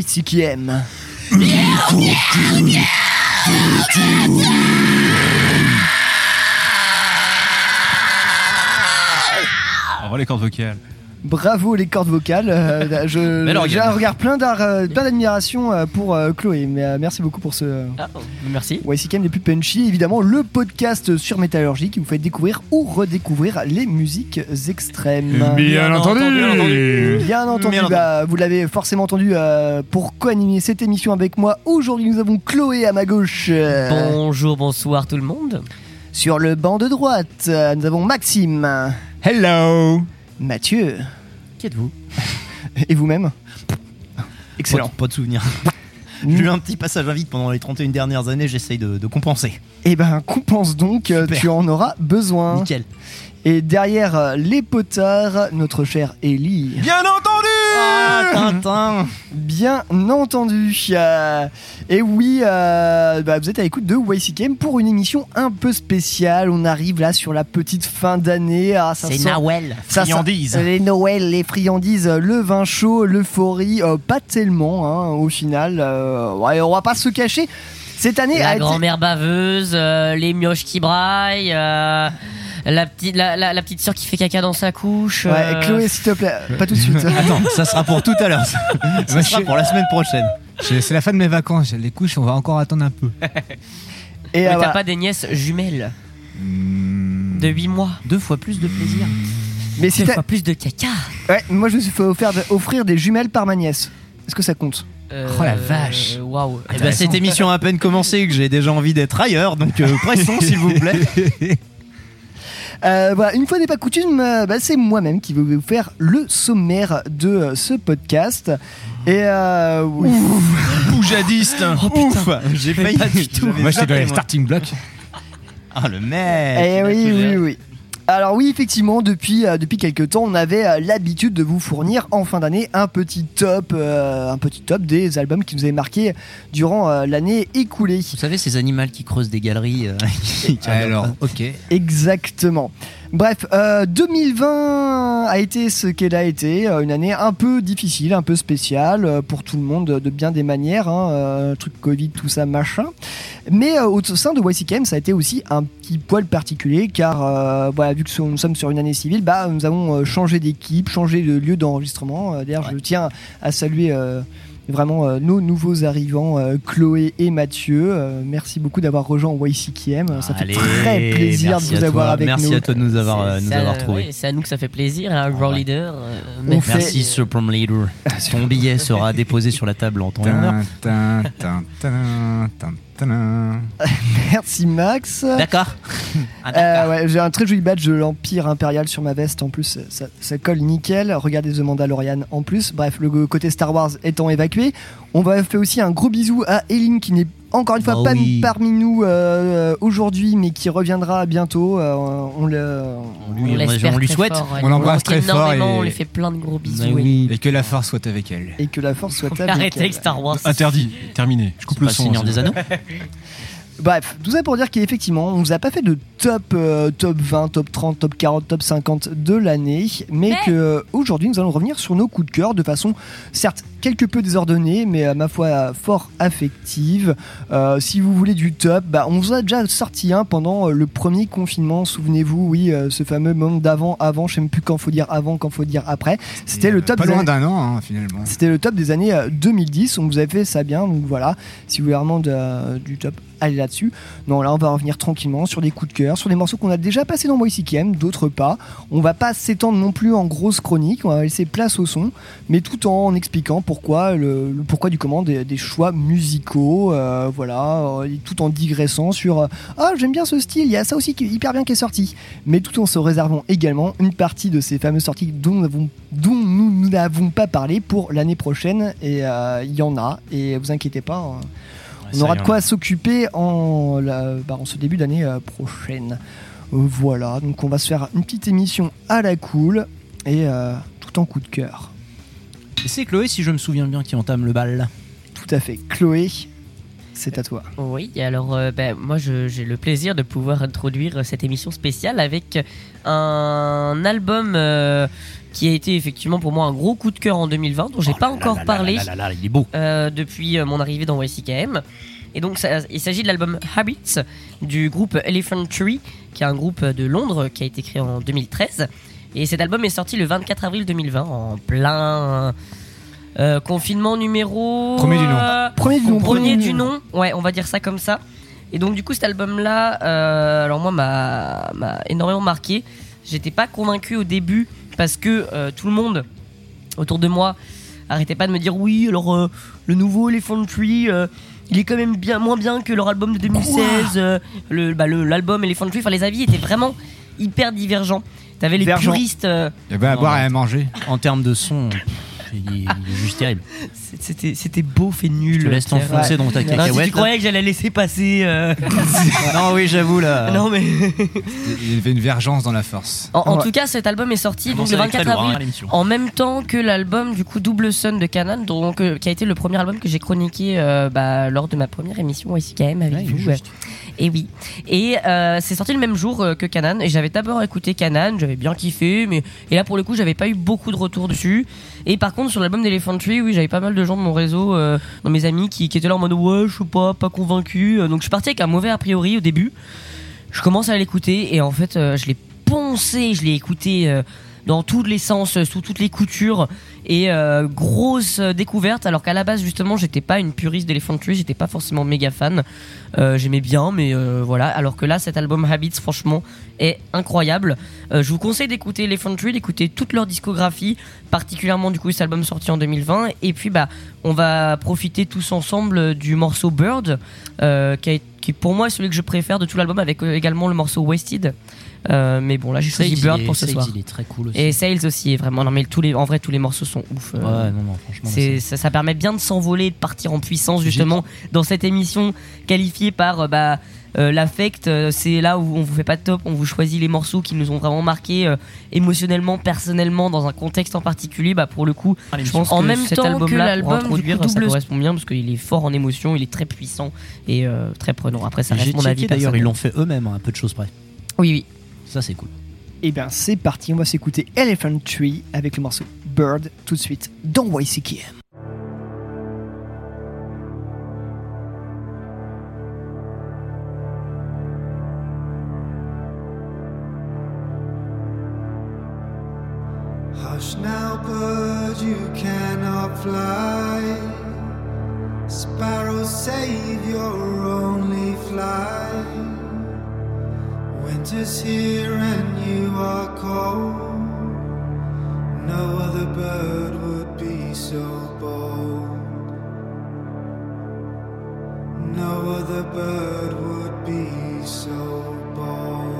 l'écoute de YCKM. Au revoir les cordes vocales. Bravo les cordes vocales. Euh, je- organe. J'ai un regard plein d'ar- plein d'admiration euh, pour euh, Chloé. Mais, euh, merci beaucoup pour ce Ah, merci. YCKM les plus punchy. Évidemment, le podcast sur métallurgie qui vous fait découvrir ou redécouvrir les musiques extrêmes. Bien entendu, bien entendu. Bien entendu, Bien bah, vous l'avez forcément entendu euh, pour co-animer cette émission avec moi. Aujourd'hui, nous avons Chloé à ma gauche. Bonjour, bonsoir tout le monde. Sur le banc de droite, nous avons Maxime, Hello Mathieu Qui êtes-vous et vous-même. Excellent. Pas, de- pas de souvenir. J'ai eu un petit passage à vide pendant les 31 dernières années, j'essaye de, de compenser. Et ben, compense donc, euh, Super. tu en auras besoin. Nickel. Et derrière euh, les potards, notre cher Ellie. Bien entendu Ah, Tintin Bien entendu. euh, et oui, euh, bah, vous êtes à l'écoute de YCKM pour une émission un peu spéciale. On arrive là sur la petite fin d'année. Ah, ça sent- Nawel. ça Friandises. les Noël, les friandises, le vin chaud, l'euphorie, euh, pas tellement hein, au final. ouais, on va pas se cacher. Cette année La été- grand-mère baveuse, les mioches qui braillent, la, petite, la, la- la petite sœur qui fait caca dans sa couche. Ouais, euh, Chloé, s'il te plaît, pas tout de suite. Attends, ça sera pour tout à l'heure. Ça, ça Moi, sera je- pour la semaine prochaine. Je- C'est la fin de mes vacances, les couches, on va encore attendre un peu. Et mais euh, t'as voilà. pas des nièces jumelles Hmm. de 8 mois Deux fois plus de plaisir. Mais Deux fois plus de caca ouais, moi je me suis fait offrir, offrir des jumelles par ma nièce. Est-ce que ça compte? Oh la vache. euh, Waouh Eh ben, cette émission a à peine commencé que j'ai déjà envie d'être ailleurs, donc euh, pressons s'il vous plaît. Euh, voilà, une fois n'est pas coutume, euh, bah, c'est moi-même qui vais vous faire le sommaire de euh, ce podcast. Et euh, oui. Boujadiste Ouf, j'ai failli. pas du tout. Moi j'étais dans les starting blocks. Ah le mec. Eh oui, oui, oui. Alors oui, effectivement, depuis, euh, depuis quelques temps, on avait euh, l'habitude de vous fournir en fin d'année un petit top, euh, un petit top des albums qui nous avaient marqué durant euh, l'année écoulée. Vous savez ces animaux qui creusent des galeries euh, qui- regardent Alors, pas. ok. Exactement. Bref, euh, 2020 a été ce qu'elle a été, euh, une année un peu difficile, un peu spéciale euh, pour tout le monde de, bien des manières, hein, euh, truc Covid, tout ça, machin. Mais euh, au sein de YCKM, ça a été aussi un petit poil particulier car euh, voilà, vu que nous sommes sur une année civile, bah, nous avons euh, changé d'équipe, changé de lieu d'enregistrement. Euh, D'ailleurs, je tiens à saluer euh, vraiment euh, nos nouveaux arrivants, euh, Chloé et Mathieu. Euh, merci beaucoup d'avoir rejoint YCKM. Ça fait Allez, très plaisir de merci vous avoir toi. avec Merci nous. à toi de nous avoir, euh, nous avoir trouvés. ouais, C'est à nous que ça fait plaisir, ouais. leader. euh, On mais- fait- Merci Supreme Leader. Ton billet sera déposé sur la table en temps et Merci Max. D'accord. J'ai un très joli badge de l'Empire impérial sur ma veste en plus, ça, colle nickel. Regardez The Mandalorian en plus. Bref, le côté Star Wars étant évacué, on va faire aussi un gros bisou à Eline qui n'est encore une fois Oh pas oui. parmi nous euh, aujourd'hui, mais qui reviendra bientôt. Euh, on le, On lui, on- l'espère on lui très souhaite. fort, ouais. On l'embrasse très fort et- On lui fait plein de gros bisous. Oui. Et que la force soit avec elle. et que la force soit avec Arrêtez elle. avec Star Wars. Interdit, terminé. Je coupe le le son. Seigneur c'est des Anneaux. Bref, tout ça pour dire qu'effectivement, on vous a pas fait de top, euh, top 20, top 30, top 40, top 50 de l'année, mais Mais- que aujourd'hui nous allons revenir sur nos coups de cœur de façon certes quelque peu désordonnée, mais à ma foi fort affective. Euh, si vous voulez du top, bah, on vous a déjà sorti un pendant euh, le premier confinement, souvenez-vous, oui, euh, ce fameux moment d'avant, avant, je sais même plus quand faut dire avant, quand faut dire après. C'était le top Pas des loin années- d'un an, hein, finalement. c'était le top des années euh, 2010. On vous a fait ça bien. Donc voilà, si vous voulez vraiment de- euh, du top, allez là-dessus. Non, là, on va revenir tranquillement sur des coups de cœur, sur des morceaux qu'on a déjà passés dans YCKM, d'autres pas. On va pas s'étendre non plus en grosse chronique. On va laisser place au son, mais tout en expliquant pourquoi du comment des, choix musicaux. euh, voilà, euh, tout en digressant sur euh, ah j'aime bien ce style. Il y a ça aussi qui est hyper bien qui est sorti. Mais tout en se réservant également une partie de ces fameuses sorties dont nous n'avons pas parlé pour l'année prochaine. Et il y en a. Et vous inquiétez pas. hein, on aura de quoi s'occuper en, la- bah, en ce début d'année euh, prochaine. Euh, voilà, donc on va se faire une petite émission à la cool et euh, tout en coup de cœur. C'est Chloé, si je me souviens bien, qui entame le bal. Tout à fait. Chloé, c'est à toi. Oui, alors euh, ben, moi je- j'ai le plaisir de pouvoir introduire cette émission spéciale avec un album euh, qui a été effectivement pour moi un gros coup de cœur en 2020 dont j'ai pas encore parlé Là, là, là, il est beau. euh, depuis mon arrivée dans YCKM. Et donc ça- il s'agit de l'album Habits du groupe Elephant Tree, qui est un groupe de Londres qui a été créé en 2013. Et cet album est sorti le 24 avril 2020 en plein euh, confinement numéro Premier du nom. euh, Premier du nom. Premier du nom, ouais, on va dire ça comme ça. Et donc du coup cet album-là, euh, alors moi m'a m'a énormément marqué. J'étais pas convaincu au début parce que euh, tout le monde autour de moi arrêtait pas de me dire oui, alors euh, le nouveau Elephant Tree, euh, il est quand même bien moins bien que leur album de 2016. euh, le bah, le- l'album Elephant Tree, enfin les avis étaient vraiment hyper divergents. T'avais les puristes, euh, Il y avait à boire et à manger. En termes de son, il est, il est juste terrible. c'était c'était beauf et nul. Je te laisse t'enfoncer dans ta Non, Non, si cacahuète. tu croyais que j'allais laisser passer. euh, Non, oui, j'avoue là. non mais. Il y avait une vergence dans la force. En, en Ouais. tout cas, cet album est sorti donc, le va être 24 très lourd, avril. hein. En même temps que l'album du coup Double Sun de Canan, donc euh, qui a été le premier album que j'ai chroniqué euh, bah, lors de ma première émission ici quand même avec Ouais, vous. Et oui. Et euh, c'est sorti le même jour euh, que Canan. Et j'avais d'abord écouté Canan, j'avais bien kiffé, mais et là pour le coup j'avais pas eu beaucoup de retours dessus. Et par contre sur l'album d'Elephant Tree, oui j'avais pas mal de gens de mon réseau, euh, dans mes amis qui, étaient là en mode ouais je sais pas, pas convaincu. Euh, Donc je suis parti avec un mauvais a priori au début. Je commence à l'écouter et en fait je l'ai poncé, je l'ai écouté dans tous les sens, euh, sous toutes les coutures et euh, grosse euh, découverte alors qu'à la base justement j'étais pas une puriste d'Elephant Tree, j'étais pas forcément méga fan. J'aimais bien mais voilà alors que là cet album Habits franchement est incroyable. Je vous conseille d'écouter Elephant Tree, d'écouter toute leur discographie, particulièrement du coup cet album sorti en 2020 et puis bah on va profiter tous ensemble du morceau Bird qui, pour moi est celui que je préfère de tout l'album avec également le morceau Wasted. Euh, mais bon là j'ai choisi Bird est- pour ce Sales, soir. Il est très cool aussi. Et Sales aussi est vraiment non mais tous les en vrai tous les morceaux sont ouf. euh, Ouais, non, non, franchement. c'est, ça, ça permet bien de s'envoler et de partir en puissance justement dans cette émission qualifiée par euh, bah, euh, l'affect. euh, c'est là où on vous fait pas de top, on vous choisit les morceaux qui nous ont vraiment marqué euh, émotionnellement, personnellement, dans un contexte en particulier. Bah, pour le coup, je pense En que même cet temps que album-là, l'album pour du introduire, coup, ça double- correspond bien parce qu'il est fort en émotion, il est très puissant et euh, très prenant. Après, ça reste mon avis d'ailleurs, ils l'ont fait eux-mêmes, à un peu de choses près. Oui, oui. Ça, c'est cool. Et bien c'est parti, on va s'écouter Elephant Tree avec le morceau Bird tout de suite dans YCKM. Hush now, bird, you cannot fly. Sparrow, save your only flight. Winter's here and you are cold. No other bird would be so bold. No other bird would be so bold.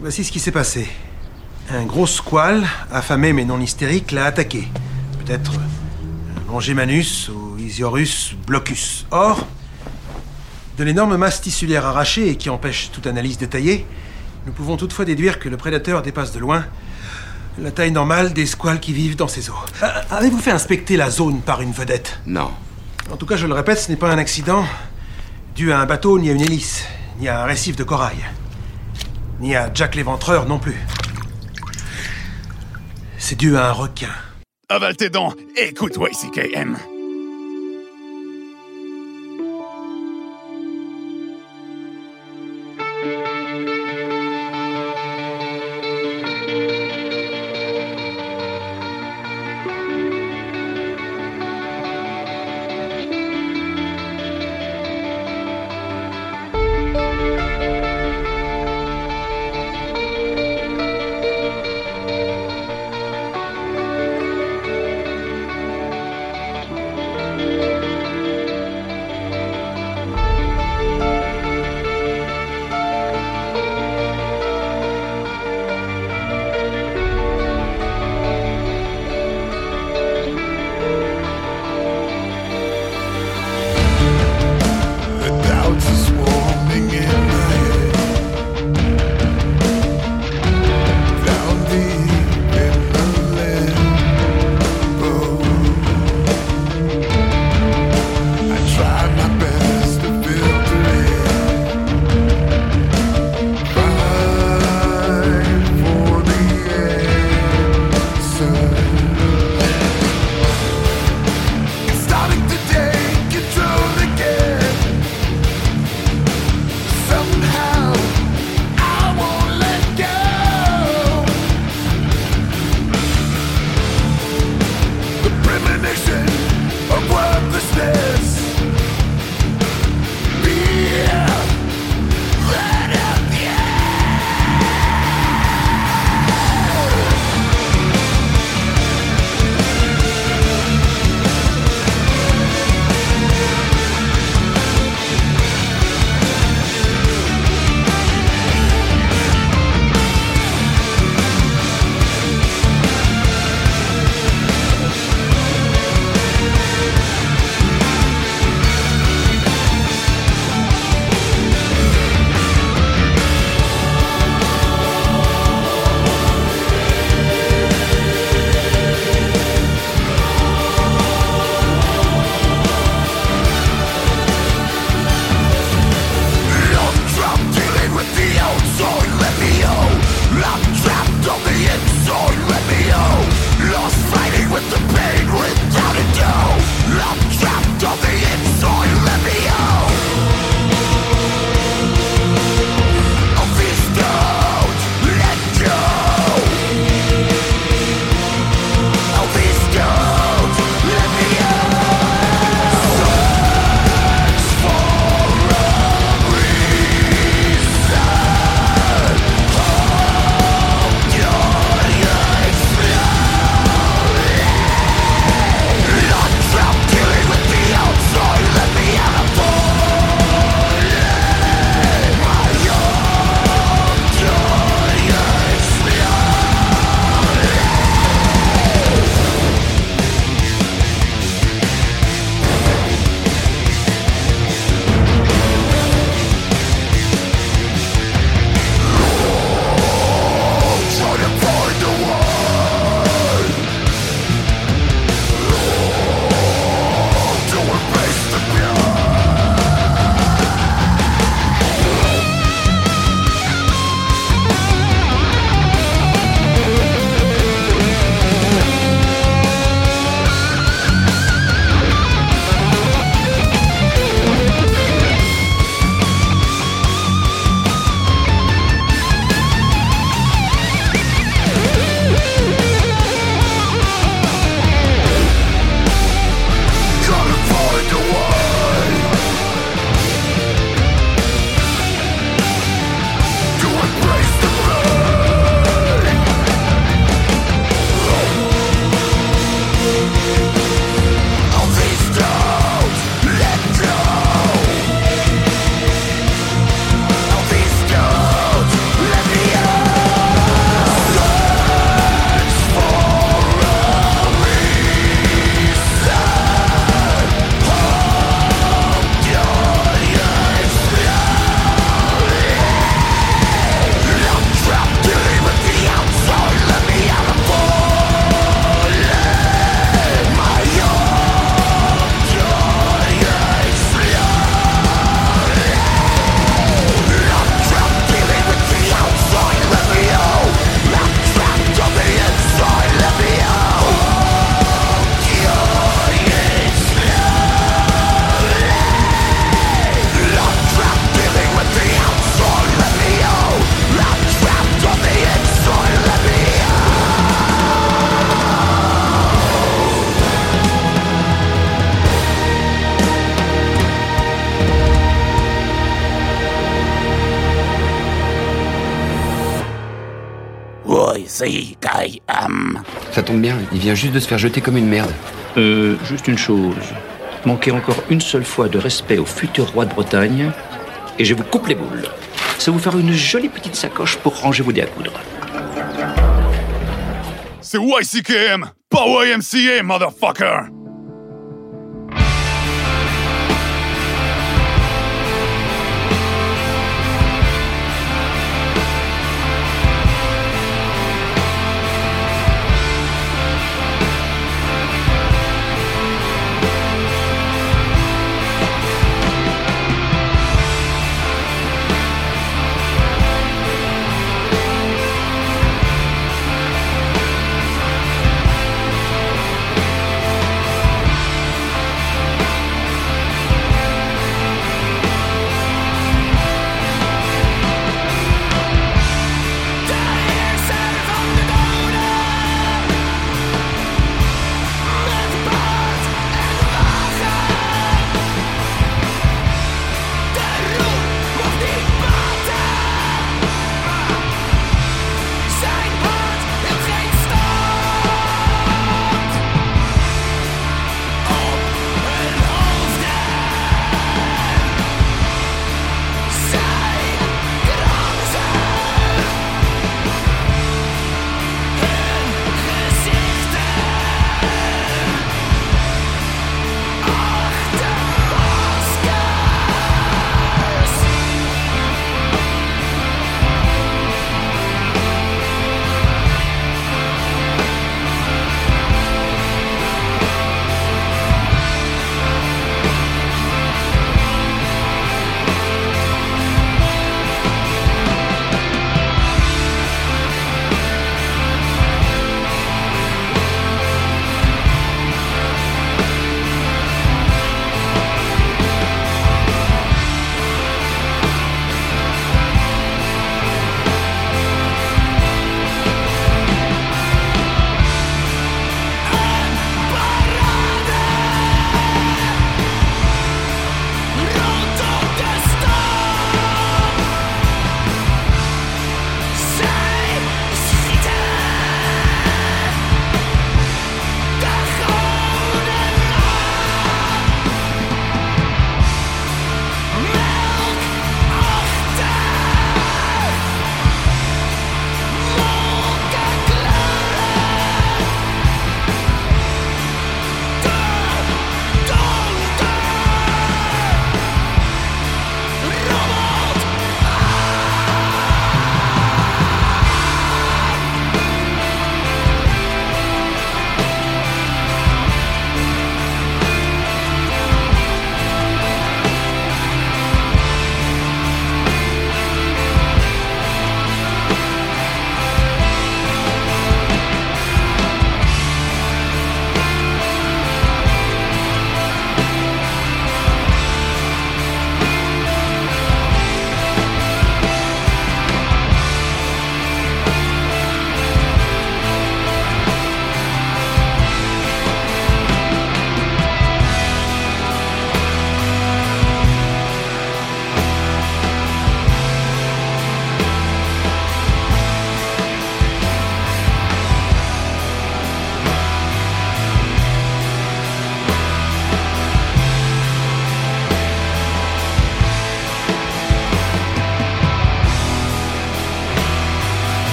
Voici ce qui s'est passé. Un gros squale, affamé mais non hystérique, l'a attaqué. Peut-être un Longémanus ou Isiorus blocus. Or, de l'énorme masse tissulaire arrachée et qui empêche toute analyse détaillée, nous pouvons toutefois déduire que le prédateur dépasse de loin la taille normale des squales qui vivent dans ces eaux. Euh, Avez-vous fait inspecter la zone par une vedette? Non. En tout cas, je le répète, ce n'est pas un accident dû à un bateau, ni à une hélice, ni à un récif de corail, ni à Jack l'éventreur non plus. C'est dû à un requin. Avale tes dents, écoute YCKM. YCKM. Ça tombe bien, il vient juste de se faire jeter comme une merde. Euh, juste une chose. Manquez encore une seule fois de respect au futur roi de Bretagne, et je vous coupe les boules. Ça vous faire une jolie petite sacoche pour ranger vos dés à coudre. C'est YCKM, pas YMCA, motherfucker!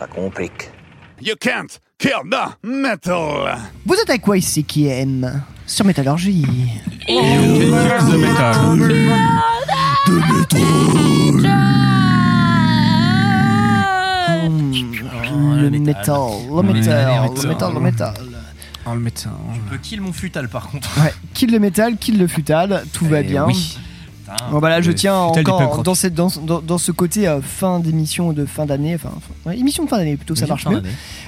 Ça complique. You can't kill the metal. Vous êtes avec YCKM sur Métallurgie. The Metal. Le métal, le métal, le métal, le métal. Oh, le médecin. Je peux kill mon futal par contre. Ouais, kill le métal, kill le futal, tout va Eh bien. oui. Bon, bah là, je Le tiens encore dans, cette, dans, dans, dans ce côté euh, fin d'émission de fin d'année, enfin, fin- ouais, émission de fin d'année plutôt, ça marche mieux.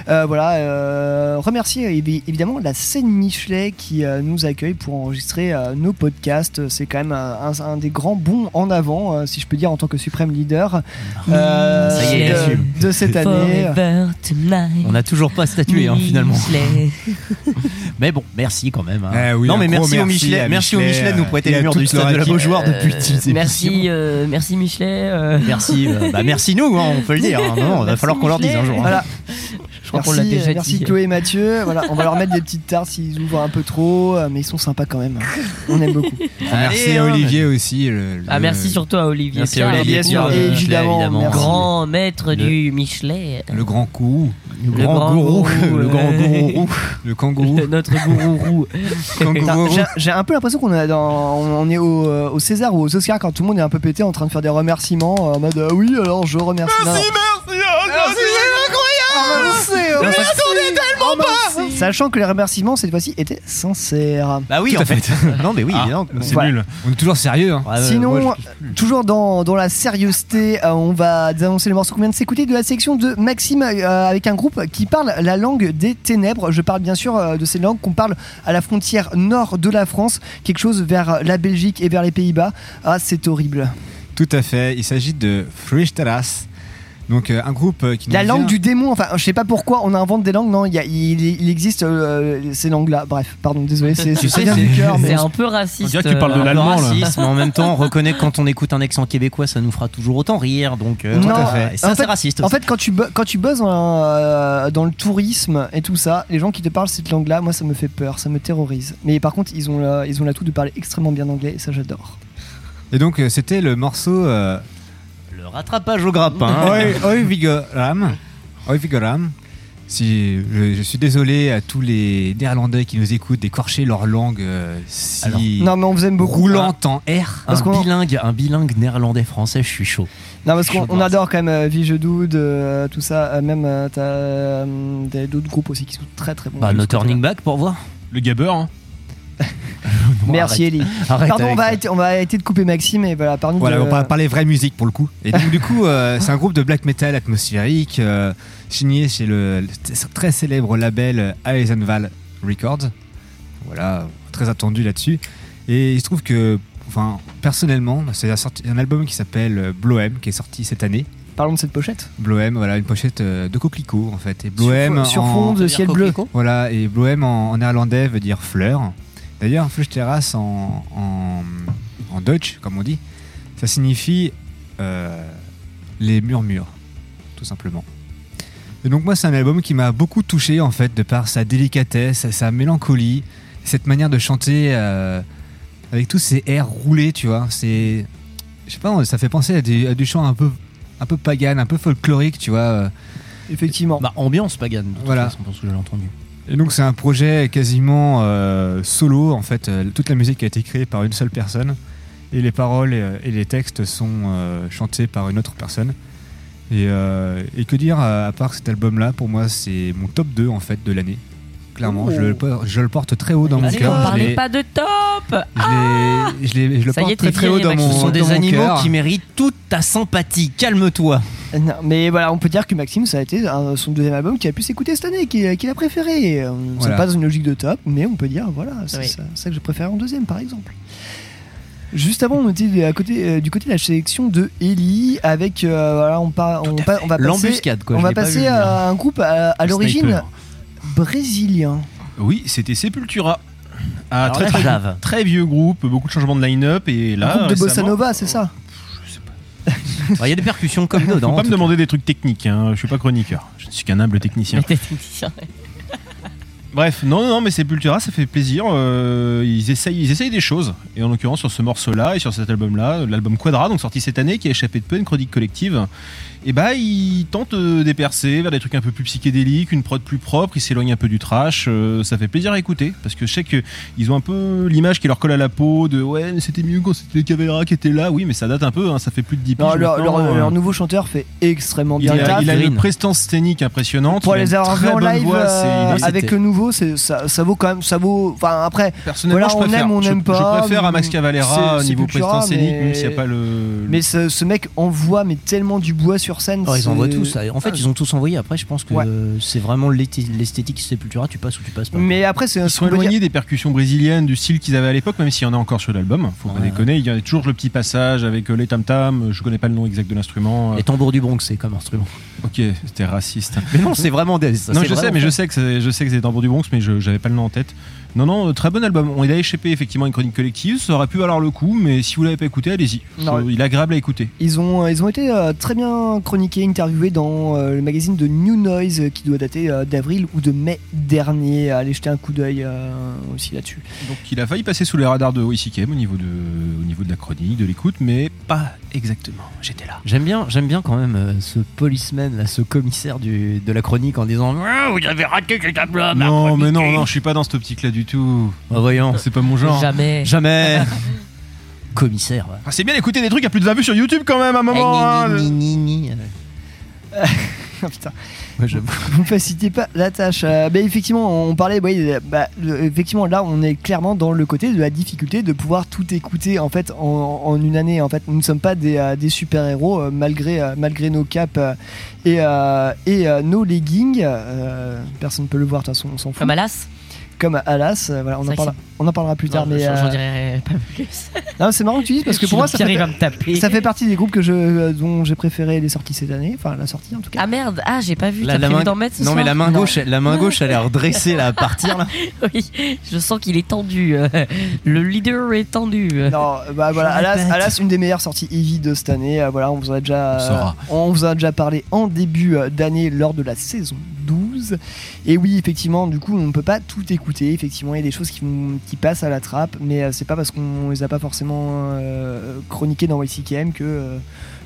Euh, voilà, euh, remercier euh, évi- évidemment la scène Michelet qui euh, nous accueille pour enregistrer euh, nos podcasts. C'est quand même euh, un, un des grands bons en avant, euh, si je peux dire, en tant que suprême leader euh, Ça y est, il de, cette année. On n'a toujours pas statué hein, finalement. Mais bon, merci quand même. hein. Eh oui, non mais merci, au Michelet, merci au Michelet, de nous euh, prêter les murs du stade de la. Beaujoire depuis Euh, merci, euh, merci Michelet. euh, Merci, euh, bah merci nous, hein, on peut le dire. hein. Non, il va falloir qu'on leur dise un jour. hein. Voilà. L'a Merci, déjà euh, merci dit. Chloé et Mathieu. Voilà, on va leur mettre des petites tartes s'ils ouvrent un peu trop, euh, mais ils sont sympas quand même. On aime beaucoup. Merci Allez, à hein. Olivier aussi. le- le- Ah merci surtout à Olivier. Merci à Olivier, bien sûr, Pierre, euh, Michelet, évidemment, évidemment. merci. grand maître Le- du Michelet. Le grand coup. Le Le grand grand gourou, gourou, le grand ouais. gourou. Le kangourou. Notre gourou. J'ai- J'ai un peu l'impression qu'on est, dans, on est au, euh, au César ou aux Oscars quand tout le monde est un peu pété en train de faire des remerciements euh, en mode euh, oui alors je remercie. Merci, Sachant que les remerciements cette fois-ci étaient sincères. Bah oui, Tout en à fait. fait. non mais oui, Ah, non. C'est Voilà. nul. On est toujours sérieux. Hein. Sinon, toujours dans, dans la sérieuxté, euh, on va annoncer le morceau qu'on vient de s'écouter de la section de Maxime euh, avec un groupe qui parle la langue des ténèbres. Je parle bien sûr euh, de ces langues qu'on parle à la frontière nord de la France, quelque chose vers la Belgique et vers les Pays-Bas. Ah, c'est horrible. Tout à fait. Il s'agit de Fristaras. Donc euh, un groupe euh, qui nous La langue vient- du démon, enfin, je sais pas pourquoi on invente des langues, non, il, y a- il, il existe euh, ces langues-là. Bref, pardon, désolé, c'est Tu c'est sais, bien c'est- du cœur, mais C'est un peu raciste. On dirait que tu parles de euh, l'allemand, là. mais en même temps, on reconnaît que quand on écoute un accent québécois, ça nous fera toujours autant rire. Donc, euh, Non, tout à fait. Et ça, en c'est fait- raciste. En fait, quand tu, quand tu bosses dans, euh, dans le tourisme et tout ça, les gens qui te parlent cette langue-là, moi ça me fait peur, ça me terrorise. Mais par contre, ils ont la- ils ont l'atout de parler extrêmement bien anglais et ça j'adore. Et donc euh, c'était le morceau euh, rattrapage au grappin. Oi- Oi Vigoram. Oi Vigoram. Si je, je suis désolé à tous les Néerlandais qui nous écoutent d'écorcher leur langue euh, si Alors, Non, mais on vous aime beaucoup. roulante en R. Parce un bilingue, un bilingue néerlandais-français, je suis chaud. Non, parce qu'on adore quand même euh, Vigedoud, euh, tout ça. euh, même euh, t'as euh, des- d'autres groupes aussi qui sont très très bons. Bah, no turning back pour voir. Le gabber, hein. Merci Ellie. Arrête Pardon, on va, arrêter, on va arrêter de couper Maxime et voilà, parle-nous Voilà, de- on va parler vraie musique pour le coup. Et donc du coup, euh, c'est un groupe de black metal atmosphérique euh, signé chez le, le très célèbre label Eisenval Records. Voilà, très attendu là-dessus. Et il se trouve que, enfin, personnellement, c'est un, album qui s'appelle Bloem qui est sorti cette année. Parlons de cette pochette. Bloem, voilà, une pochette euh, de coquelicot en fait. Et Bloem Sur, fond de ciel bleu. Voilà, et Bloem en, en néerlandais veut dire fleur. D'ailleurs, Fluchterrasse en, en, en Dutch, comme on dit, ça signifie euh, les murmures, tout simplement. Et donc moi, c'est un album qui m'a beaucoup touché en fait, de par sa délicatesse, sa mélancolie, cette manière de chanter euh, avec tous ces airs roulés, tu vois. C'est, je sais pas, ça fait penser à, des, à du chant un peu, un peu pagan, un peu folklorique, tu vois. euh. Effectivement. Bah, ambiance pagane, de toute Voilà. façon, que j'ai entendu. Et donc c'est un projet quasiment euh, solo en fait. Euh, toute la musique a été créée par une seule personne et les paroles et, et les textes sont euh, chantés par une autre personne. Et, euh, que dire à, part cet album-là? Pour moi, c'est mon top 2 en fait de l'année. Clairement, Oh. je, le, por- je le porte très haut dans mon cœur. Je parlez pas de top je je le Ça y est, porte très très haut dans mon Ce sont des animaux cœur. qui méritent toute ta sympathie. Calme-toi. Non, mais voilà, on peut dire que Maxime, ça a été un- son deuxième album qu'il a pu s'écouter cette année, qu'il a préféré. On Voilà. n'est pas dans une logique de top, mais on peut dire, voilà, c'est Oui. ça, ça que je préfère en deuxième, par exemple. Juste avant, on était à côté, euh, du côté de la sélection de Ellie avec euh, voilà, on, part, on, pa- on va passer, L'embuscade, quoi, on va passer à un groupe à, l'origine sniper. Brésilien. Oui, c'était Sepultura. Alors très, là, très, vieux groupe, beaucoup de changements de line-up et là. un groupe de bossa nova, c'est ça Il y a des percussions comme dedans. Faut pas me demander des trucs techniques, hein. je suis pas chroniqueur, je ne suis qu'un humble technicien. Technicien. Bref, non, non, non, mais Sepultura, ça fait plaisir. euh, ils, essayent, ils essayent des choses. Et en l'occurrence, sur ce morceau-là et sur cet album-là, l'album Quadra, donc sorti cette année, qui a échappé de peu, une chronique collective, et bah, ils tentent euh, des percées vers des trucs un peu plus psychédéliques, une prod plus propre, ils s'éloignent un peu du trash. euh, ça fait plaisir à écouter. Parce que je sais qu'ils ont un peu l'image qui leur colle à la peau de ouais, mais c'était mieux quand c'était Cavalera qui étaient là. Oui, mais ça date un peu, hein, ça fait plus de 10 Non, piges leur, leur- euh. leur nouveau chanteur fait extrêmement il bien a, il a une prestance scénique impressionnante. Pour il les avoir vus en live voix, euh, il avec le nouveau, ça, ça vaut quand même, ça vaut. Enfin après, Personnellement, Voilà, je préfère. aime, on n'aime pas, Je préfère à Max Cavalera niveau prestance scénique, même s'il n'y a pas le. mais ce, ce mec envoie mais tellement du bois sur scène. Oh, ils envoient tous. En fait, ils ont tous envoyé. Après, je pense que Ouais. c'est vraiment l'esthétique Sepultura. Tu passes ou tu passes pas. Mais après, c'est Ils sont dire- éloignés des percussions brésiliennes, du style qu'ils avaient à l'époque, même s'il y en a encore sur l'album. Faut pas Ouais. déconner. Il y a toujours le petit passage avec euh, les tam tam. Je connais pas le nom exact de l'instrument. Les tambours du Bronx, c'est comme instrument. Ok, c'était raciste. Mais non, c'est vraiment des. ça, non, je sais, mais je sais que c'est, je sais que c'est tambours du Bronx, mais je j'avais pas le nom en tête. Non, non, euh, très bon album. On il a échappé effectivement à une chronique collective. Ça aurait pu valoir le coup, mais si vous l'avez pas écouté, allez-y. Non. Il est agréable à écouter. Ils ont, ils ont été euh, très bien chroniqués, interviewés dans euh, le magazine de New Noise euh, qui doit dater euh, d'avril ou de mai dernier. Allez jeter un coup d'œil euh, aussi là-dessus. Donc il a failli passer sous les radars de OICKM au niveau de, au niveau de la chronique, de l'écoute, mais pas exactement. J'étais là. J'aime bien, j'aime bien quand même euh, ce policeman, là, ce commissaire du, de la chronique en disant Ah, Vous avez raté cet album Non, mais non, non, je suis pas dans cette optique-là du tout. Ah, voyons. C'est pas mon genre. Jamais. Jamais Commissaire. ouais. Ah, c'est bien d'écouter des trucs à plus de 20 vues sur YouTube quand même à un moment. hein. Ni, ni, ni, ni. Ah, putain. Ouais, j'avoue. Vous me facilitez pas la tâche. Euh, bah, effectivement, on parlait, oui, bah, le- effectivement, là, on est clairement dans le côté de la difficulté de pouvoir tout écouter en fait en, en une année. En fait, nous ne sommes pas des, euh, des super héros malgré euh, malgré nos caps euh, et euh, et euh, nos leggings. euh, personne ne peut le voir de toute façon, on s'en fout. Comme Alas Comme Alas, euh, voilà, on en parlera, on en parlera plus tard. Non, mais euh, dirai pas plus. non, c'est marrant que tu dises parce que pour moi, ça fait, me taper. ça fait partie des groupes que je euh, dont j'ai préféré les sorties cette année. Enfin, la sortie en tout cas. Ah merde, ah j'ai pas vu. La- la main- d'en mettre ce non, mais soir la main Non. gauche, la main gauche, elle est redressée là à partir là. Oui, je sens qu'il est tendu. euh, Le leader est tendu. Non, bah voilà, Alas. Alas, une des meilleures sorties Eevee de cette année. Voilà, on vous a déjà, On on vous a déjà parlé en début d'année lors de la saison 12. Et oui, effectivement, du coup, on ne peut pas tout écouter. Effectivement, il y a des choses qui, passent à la trappe, mais euh, c'est pas parce qu'on les a pas forcément euh, chroniquées dans YCKM que euh,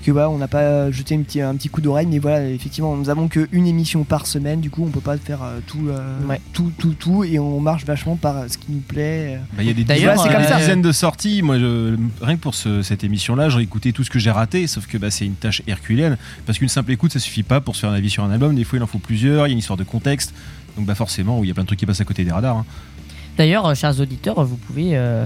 que voilà, on n'a pas jeté un petit, un petit coup d'oreille. Mais voilà, effectivement, nous avons qu'une émission par semaine. Du coup, on peut pas faire euh, tout, euh, Ouais. tout, tout, tout, et on marche vachement par ce qui nous plaît. Bah, Il y a des D'ailleurs, dizaines, c'est comme des ça. dizaines de sorties. Moi, je- rien que pour ce- cette émission-là, j'ai écouté tout ce que j'ai raté, sauf que bah, c'est une tâche herculéenne. Parce qu'une simple écoute, ça suffit pas pour se faire un avis sur un album. Des fois, il en faut plusieurs. Il y a une histoire de contexte. Donc, bah, forcément, il y a plein de trucs qui passent à côté des radars. hein. D'ailleurs, euh, chers auditeurs, vous pouvez euh,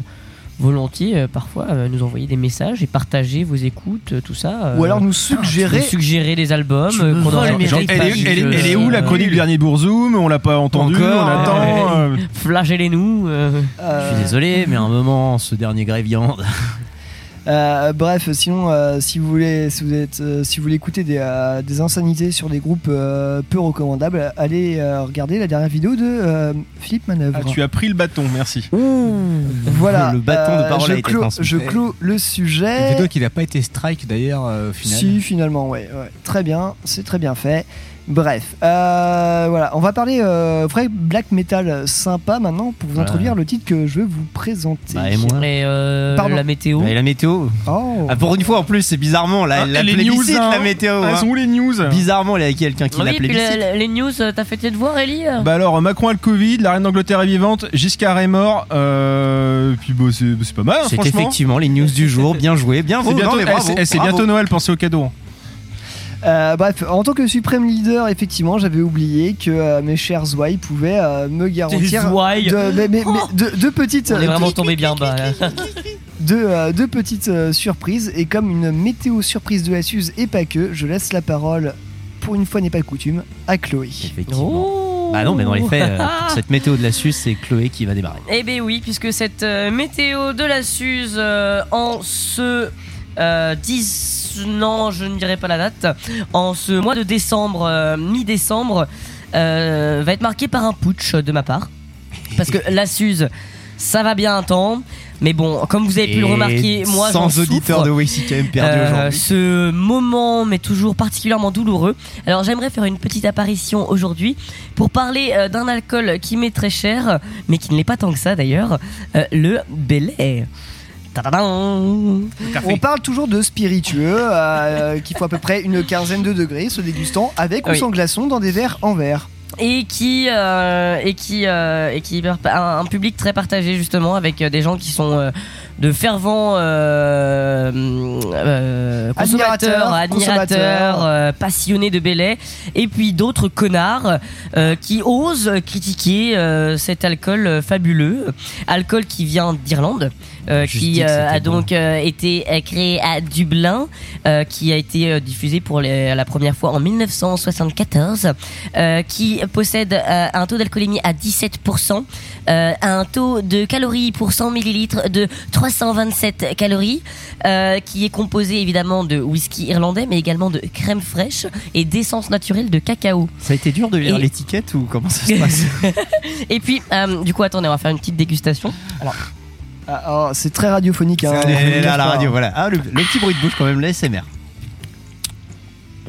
volontiers euh, parfois euh, nous envoyer des messages et partager vos écoutes, euh, tout ça. euh, Ou alors nous nous suggérer suggérer des albums euh, qu'on aurait elle, est, elle est- vu, elle est où la chronique du dernier Bourzoum? On l'a pas entendu, Encore, on attend. euh, Flagellez-nous. euh. Je suis désolé, mais à un moment, ce dernier grès viande. Euh, bref, sinon, euh, si vous voulez, si vous êtes, euh, si vous voulez écouter des, euh, des insanités sur des groupes euh, peu recommandables, allez euh, regarder la dernière vidéo de euh, Philippe Manœuvre. Ah, tu as pris le bâton, merci. Voilà. Le bâton de euh, parole je a été. Je clôt le Une sujet. vidéo qui n'a pas été strike d'ailleurs euh, final. Si, finalement, ouais, ouais. Très bien, c'est très bien fait. Bref, euh, voilà, on va parler euh, vrai black metal sympa maintenant pour vous Voilà. introduire le titre que je veux vous présenter. Bah, et moi Et euh, Pardon. la météo. Et la météo Oh. ah, Pour une fois en plus, c'est bizarrement la, Ah, la les news, hein. la météo. Ah, hein. elles sont où les news Bizarrement, il y a quelqu'un qui Oui, la plébiscite. la- les news, t'as fait tes devoirs, Ellie? Bah alors, Macron a le Covid, la reine d'Angleterre est vivante, Giscard est mort, euh, puis bah, c'est pas mal, hein, C'est effectivement les news du jour. Bien joué, bien C'est joué. bientôt, Non, mais eh, bravo, c'est- eh, c'est bravo. bientôt Noël, pensez aux cadeaux. Euh, bref, en tant que suprême leader, effectivement, j'avais oublié que euh, mes chers Zouai pouvaient euh, me garantir de, mais- mais- mais de- de petites, On est vraiment tombé bien bas. là. de, euh, de petites euh, surprises. Et comme une météo surprise de la Suze et pas que, je laisse la parole, pour une fois n'est pas coutume, à Chloé. Effectivement. Oh Bah non, mais dans les faits, euh, cette météo de la Suisse, c'est Chloé qui va démarrer. Eh bien oui, puisque cette euh, météo de la Suze euh, en ce euh, 10... Non, je ne dirai pas la date. En ce mois de décembre, euh, mi-décembre, euh, va être marquée par un putsch de ma part. Parce que la Suze, ça va bien un temps. Mais bon, comme vous avez pu le remarquer, moi sans auditeur de WCKM perdu Euh, aujourd'hui. Ce moment m'est toujours particulièrement douloureux. Alors j'aimerais faire une petite apparition aujourd'hui pour parler euh, d'un alcool qui m'est très cher, mais qui ne l'est pas tant que ça d'ailleurs, euh, le Belay. Tadadam. On parle toujours de spiritueux euh, qui font à peu près une quinzaine de degrés, se dégustant avec ou sans glaçons dans des verres en verre. et qui euh, et qui euh, et qui un, un public très partagé justement avec euh, des gens qui sont euh, de fervents euh, euh, consommateurs, Admirateurs, admirateurs, consommateurs. euh, passionnés de Belay, et puis d'autres connards euh, qui osent critiquer euh, cet alcool fabuleux, alcool qui vient d'Irlande. euh, qui euh, a bon. donc euh, été créé à Dublin, euh, qui a été euh, diffusé pour les- la première fois en 1974, euh, qui possède euh, un taux d'alcoolémie à 17%, euh, un taux de calories pour 100 millilitres de 327 calories, euh, qui est composé évidemment de whisky irlandais, mais également de crème fraîche et d'essence naturelle de cacao. Ça a été dur de lire Et- l'étiquette ou comment ça se passe? Et puis, euh, du coup, attendez, on va faire une petite dégustation. Alors, Ah, oh, c'est très radiophonique. Hein, là, la radio, voilà. Ah, le, le petit bruit de bouche quand même, l'ASMR.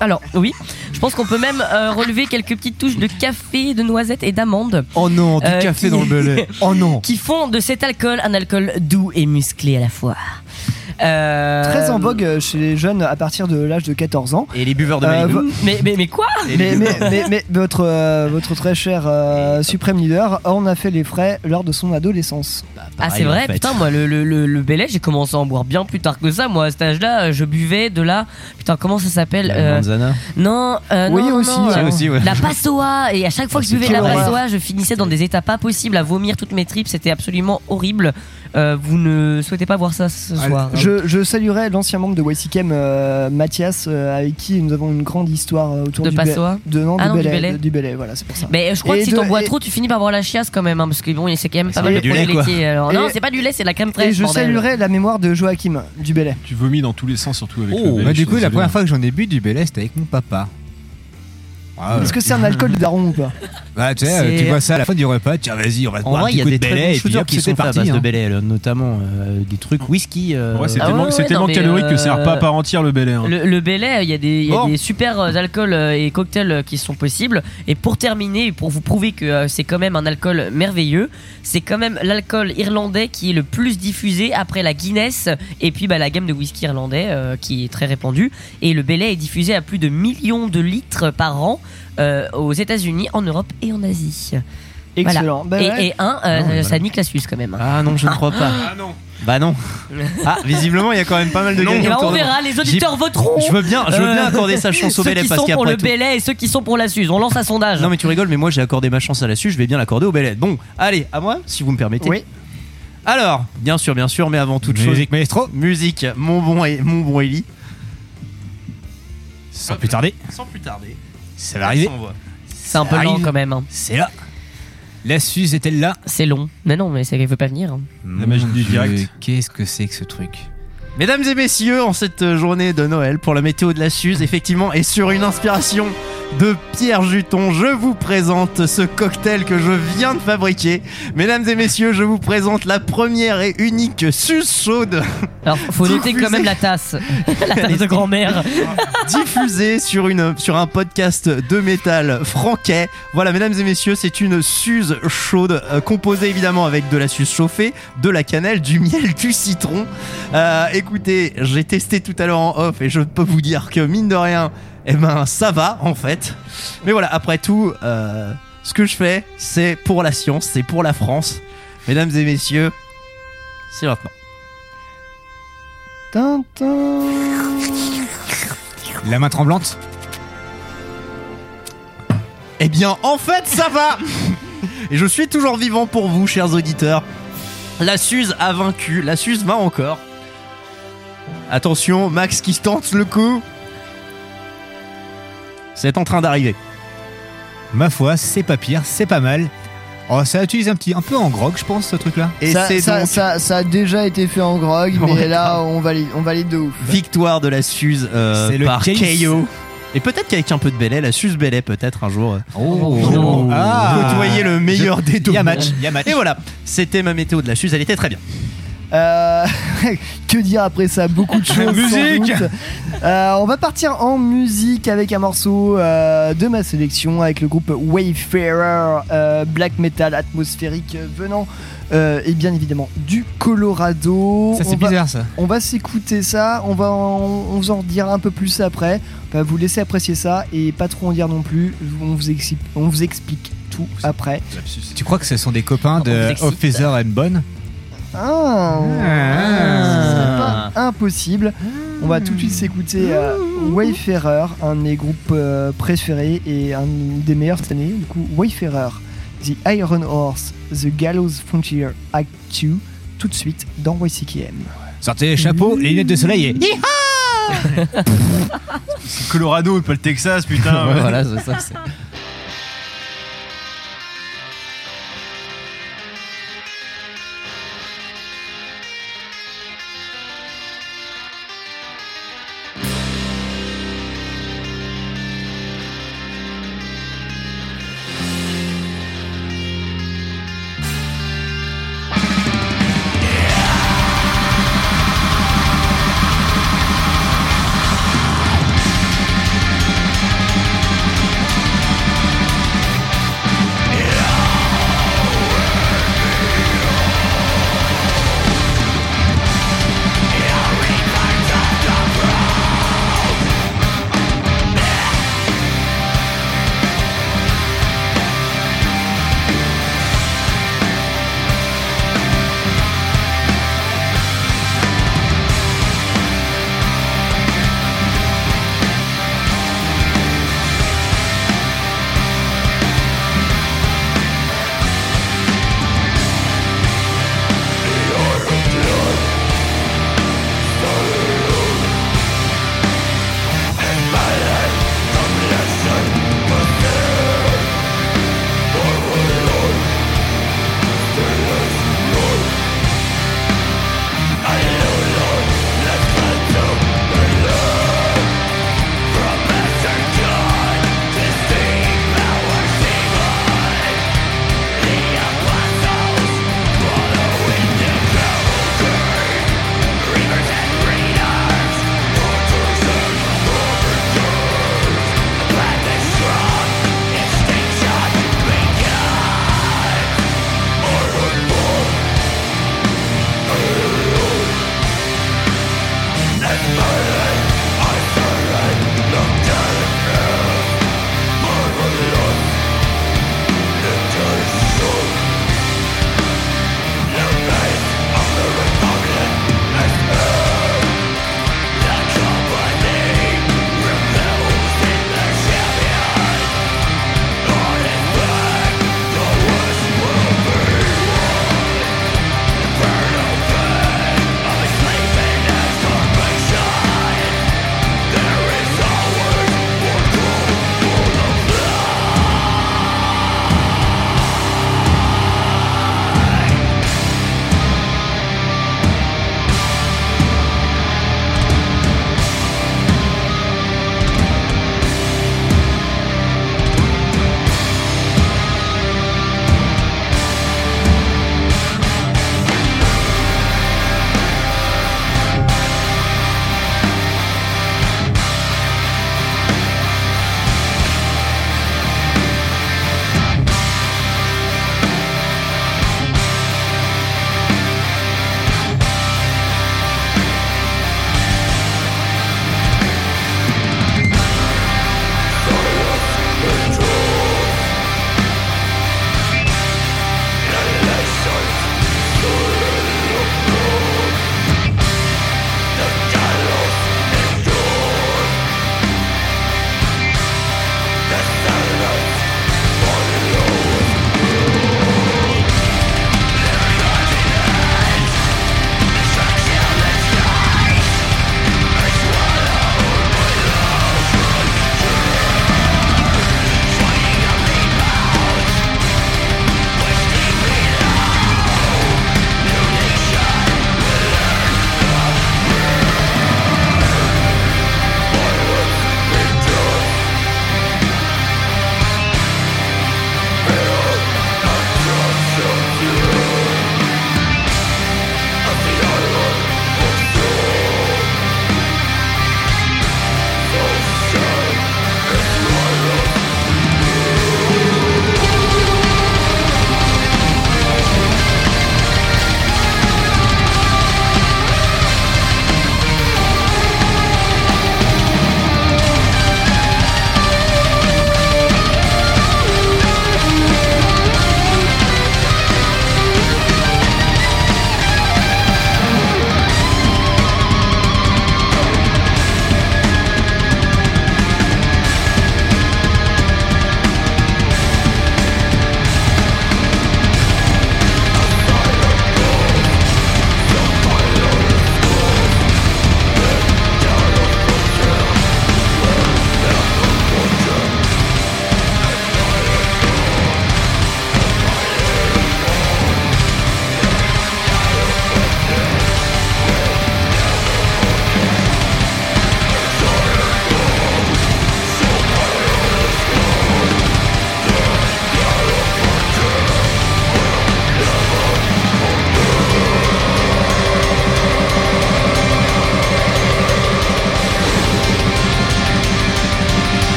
Alors, oui, je pense qu'on peut même euh, relever quelques petites touches de café, de noisettes et d'amandes. Oh non, du Euh, café qui- dans le belay. Oh non. qui font de cet alcool un alcool doux et musclé à la fois. Euh, Très en vogue euh, chez les jeunes à partir de l'âge de 14 ans. Et les buveurs de Euh, Malibu. vo- Mais, mais, mais quoi Mais, mais, mais, mais votre, euh, votre très cher euh, suprême leader en a fait les frais lors de son adolescence. Ah Pareil, c'est vrai, en fait. putain moi le, le, le, le Belay j'ai commencé à en boire bien plus tard que ça moi à cet âge là je buvais de la putain comment ça s'appelle La Euh, manzana. Non, euh, Oui, non, non, aussi, non, ouais. euh, aussi, ouais. La passoa et à chaque fois que je c'est buvais de la passoa je finissais dans des états pas possibles à vomir toutes mes tripes c'était absolument horrible Euh, vous ne souhaitez pas voir ça ce Ah, soir hein. Je, je saluerai l'ancien membre de YCKM, euh, Mathias, euh, avec qui nous avons une grande histoire euh, autour De du passoa de, non, Ah du non, du Belay, Belay. de- du Belay, voilà, c'est pour ça. Mais je crois Et que si t'en bois et- trop, tu finis par voir la chiasse quand même, hein, parce que bon, c'est quand même pas mal de du produits laitiers. alors. Non, c'est pas du lait, c'est de la crème fraîche. Et je bordel. saluerai la mémoire de Joachim du Belay. Tu vomis dans tous les sens, surtout avec Oh, le belge, Bah, du coup, la première fois que j'en ai bu du Belay, c'était avec mon papa. Ah, Est-ce que c'est un alcool de daron ou pas Bah, tu sais, C'est- tu vois ça à la fin du repas, tiens, vas-y, on va En boire un vrai, il petit y a coup des de Belay, et puis hop, qui c'est sont faits à parti. base de hein. belay, là, notamment euh, des trucs whisky. euh, Ouais, c'est Ah tellement, ouais, c'est ouais, tellement non, mais, calorique que ça sert pas euh, à part entière le belay. hein. Le, le Belay, il y a des, il y a Bon. des super euh, alcools euh, et cocktails euh, qui sont possibles. Et pour terminer, pour vous prouver que euh, c'est quand même un alcool merveilleux, c'est quand même l'alcool irlandais qui est le plus diffusé après la Guinness et puis bah, la gamme de whisky irlandais euh, qui est très répandue. Et le Belay est diffusé à plus de millions de litres par an euh, aux États-Unis, en Europe et en Asie. Voilà. Excellent. Bah et, ouais. et un, euh, Non, mais ça voilà. nique la Suisse quand même. hein. Ah non, je ne crois pas. Ah non. Bah non. Ah, visiblement, il y a quand même pas mal de Et bah, on verra, les auditeurs voteront. Je veux bien, je veux bien Euh, accorder sa chance au ceux qui parce sont pour qu'après le tout. Belay et ceux qui sont pour la Suze. On lance un sondage. Non mais tu rigoles, mais moi j'ai accordé ma chance à la Suisse, je vais bien l'accorder au Belay. Bon, allez, à moi, si vous me permettez. Oui. Alors, bien sûr, bien sûr, mais avant toute chose, Musique maestro, musique, mon bon, et, mon bon Eli. sans plus tarder, Sans plus tarder. Ça va arriver. C'est un peu Ça lent quand même. hein. C'est là. La Suze est-elle là? C'est long. Mais non, mais c'est qu'elle veut pas venir. hein. La magie du direct. Qu'est-ce que c'est que ce truc? Mesdames et messieurs, en cette journée de Noël pour la météo de la Suze, effectivement, et sur une inspiration de Pierre Juton, je vous présente ce cocktail que je viens de fabriquer. Mesdames et messieurs, je vous présente la première et unique Suze chaude Alors, faut noter Diffusé. quand même la tasse. la tasse de grand-mère. diffusée sur, une, sur un podcast de métal franquet. Voilà, mesdames et messieurs, c'est une Suze chaude euh, composée évidemment avec de la Suze chauffée, de la cannelle, du miel, du citron. Euh, écoutez, j'ai testé tout à l'heure en off et je peux vous dire que mine de rien, eh ben ça va en fait. Mais voilà, après tout, euh, ce que je fais, c'est pour la science, c'est pour la France. Mesdames et messieurs, c'est maintenant. Tintin. La main tremblante Eh bien, en fait, ça va Et je suis toujours vivant pour vous, chers auditeurs. La Suze a vaincu, la Suze va encore. Attention, Max qui tente le coup. C'est en train d'arriver. Ma foi, c'est pas pire, c'est pas mal. Oh, ça utilise un petit, un peu en grog, je pense, ce truc-là. Et ça, c'est ça, donc ça- ça a déjà été fait en grog, mais Ouais, là on valide, on valide de ouf. victoire de la Suze euh, C'est le par. KO. Et peut-être qu'avec un peu de Belay, la Suze Belay peut-être un jour. euh, Oh, Ah. côtoyer le meilleur des deux. Y a mondes. match, y a match. Et voilà, c'était ma météo de la Suze, elle était très bien. Euh, que dire après ça Beaucoup de choses. sans Musique doute. Euh, On va partir en musique avec un morceau euh, de ma sélection avec le groupe Wayfarer, euh, black metal atmosphérique venant euh, et bien évidemment du Colorado. Ça, c'est On va- bizarre, ça. On va s'écouter ça, on va en, on vous en dire un peu plus après. On va vous laisser apprécier ça et pas trop en dire non plus. On vous explique, on vous explique tout après. Tu crois que ce sont des copains vous de. Officer and Bonne Ah, Ah. c'est pas impossible. On va tout de suite s'écouter euh, Wayfarer, un de mes groupes euh, préférés et un des meilleurs cette année. Du coup, Wayfarer, The Iron Horse, The Gallows Frontier Act 2, tout de suite dans YCKM. Sortez les chapeaux, les lunettes de soleil et... C'est Colorado, pas le Texas, putain. ouais. voilà, c'est ça.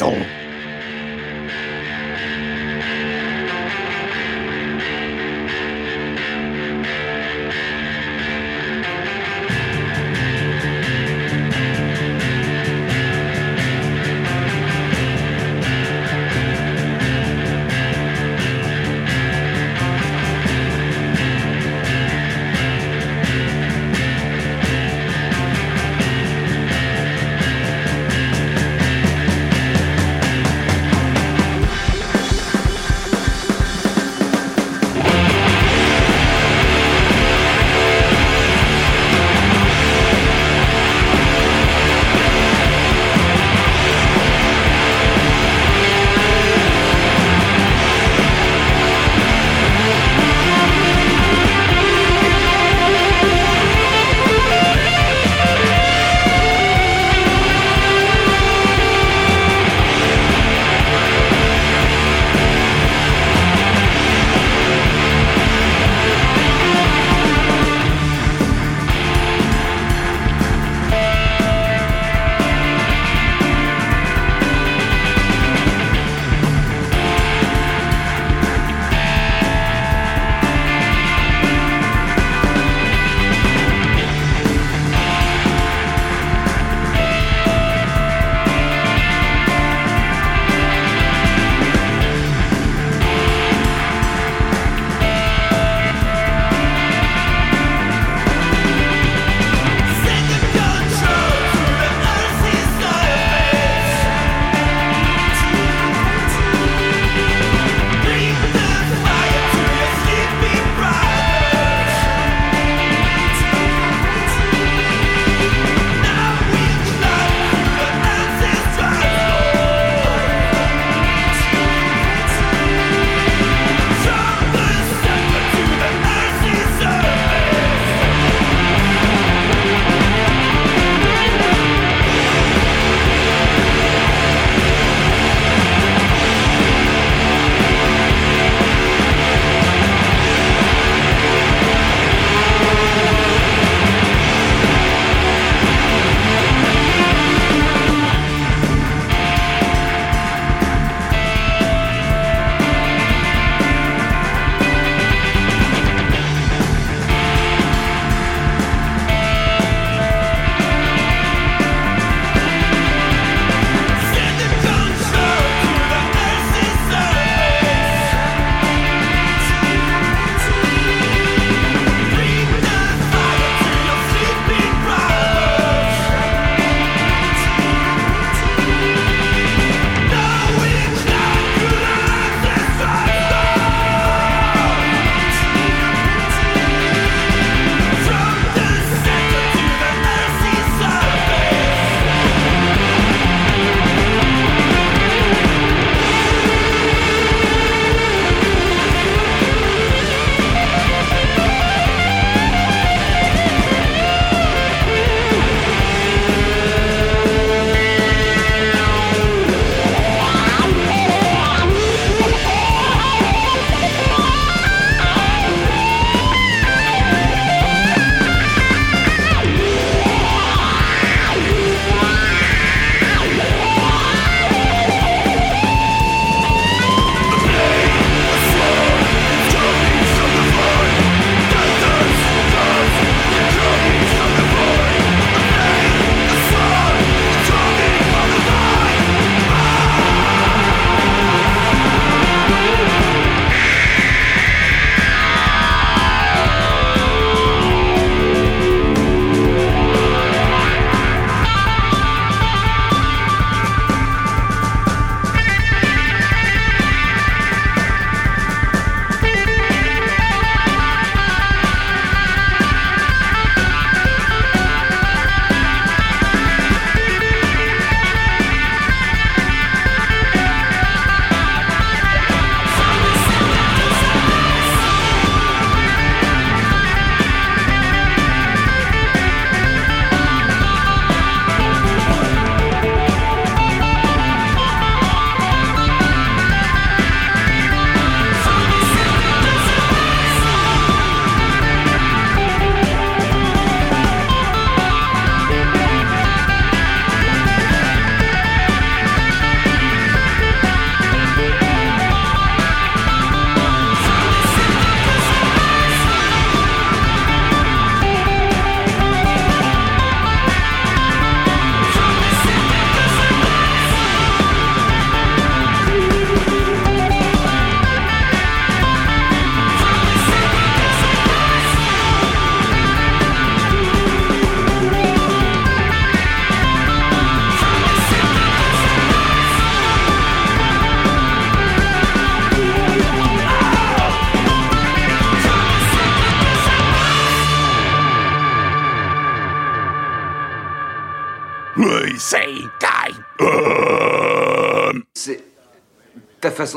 Fucking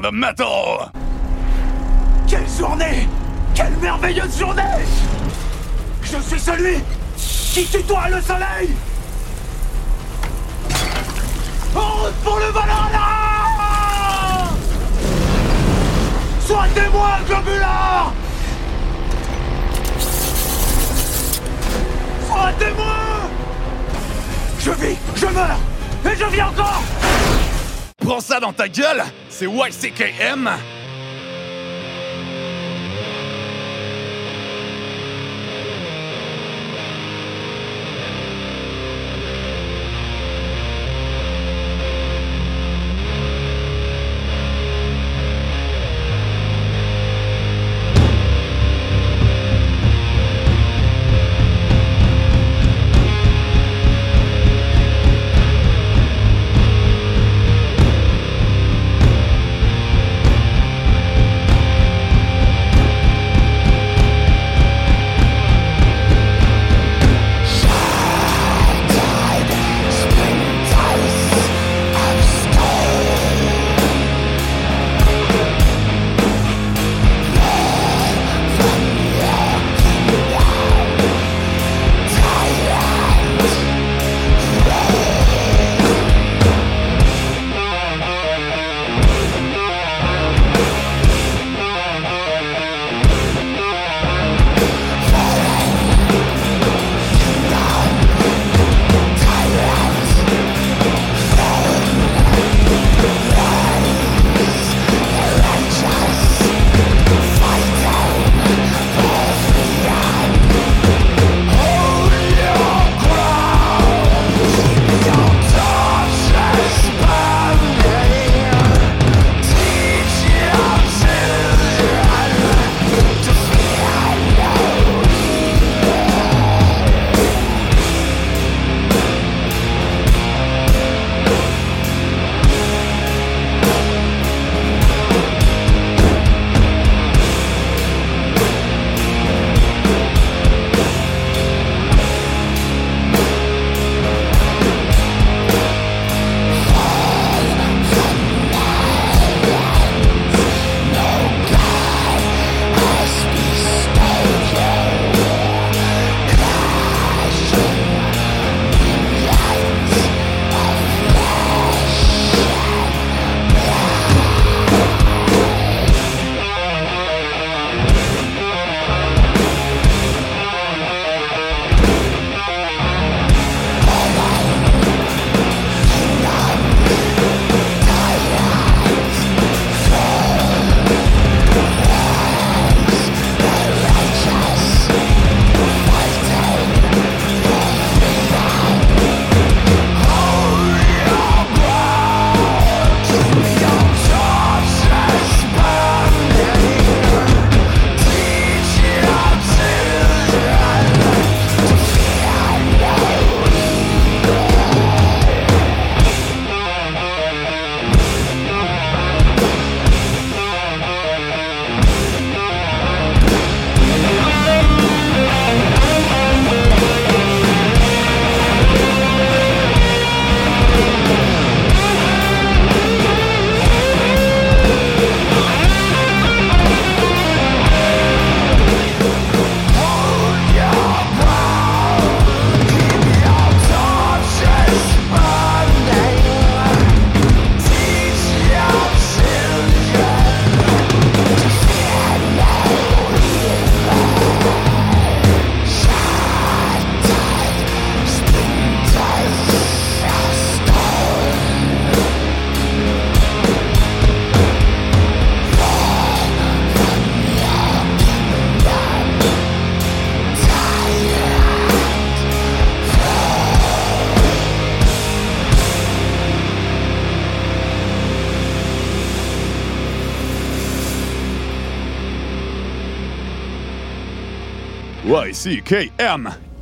The metal. Quelle journée! Quelle merveilleuse journée! Je suis celui qui tutoie le soleil! En route pour le Valhalla! Sois témoin, globulard Sois témoin Je vis, je meurs, et je vis encore! Prends ça dans ta gueule, c'est YCKM.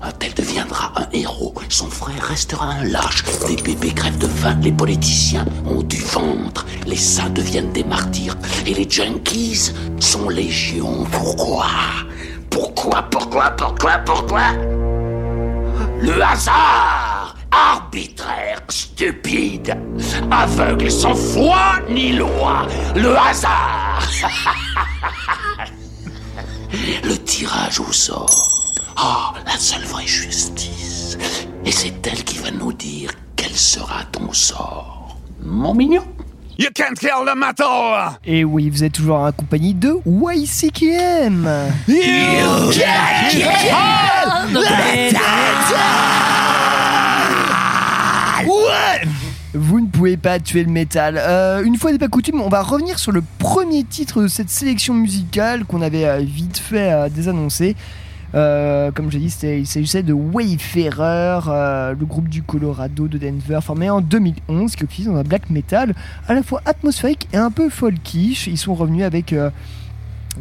Un tel deviendra un héros, son frère restera un lâche. Les bébés crèvent de faim, les politiciens ont du ventre, les saints deviennent des martyrs, et les junkies sont légion. Pourquoi? Pourquoi, pourquoi, pourquoi, pourquoi? Le hasard Arbitraire, stupide, aveugle, sans foi ni loi. Le hasard Le tirage au sort. Ah, la seule vraie justice. Et c'est elle qui va nous dire quel sera ton sort. Mon mignon. You can't kill the metal. Et oui, vous êtes toujours en compagnie de YCKM. Ouais Vous ne pouvez pas tuer le métal. Euh, une fois n'est pas coutume, on va revenir sur le premier titre de cette sélection musicale qu'on avait euh, vite fait euh, désannoncé. Euh, comme je l'ai dit, il s'agissait de Wayfarer, euh, le groupe du Colorado de Denver, formé en 2011, qui dans un black metal à la fois atmosphérique et un peu folkish. Ils sont revenus avec euh,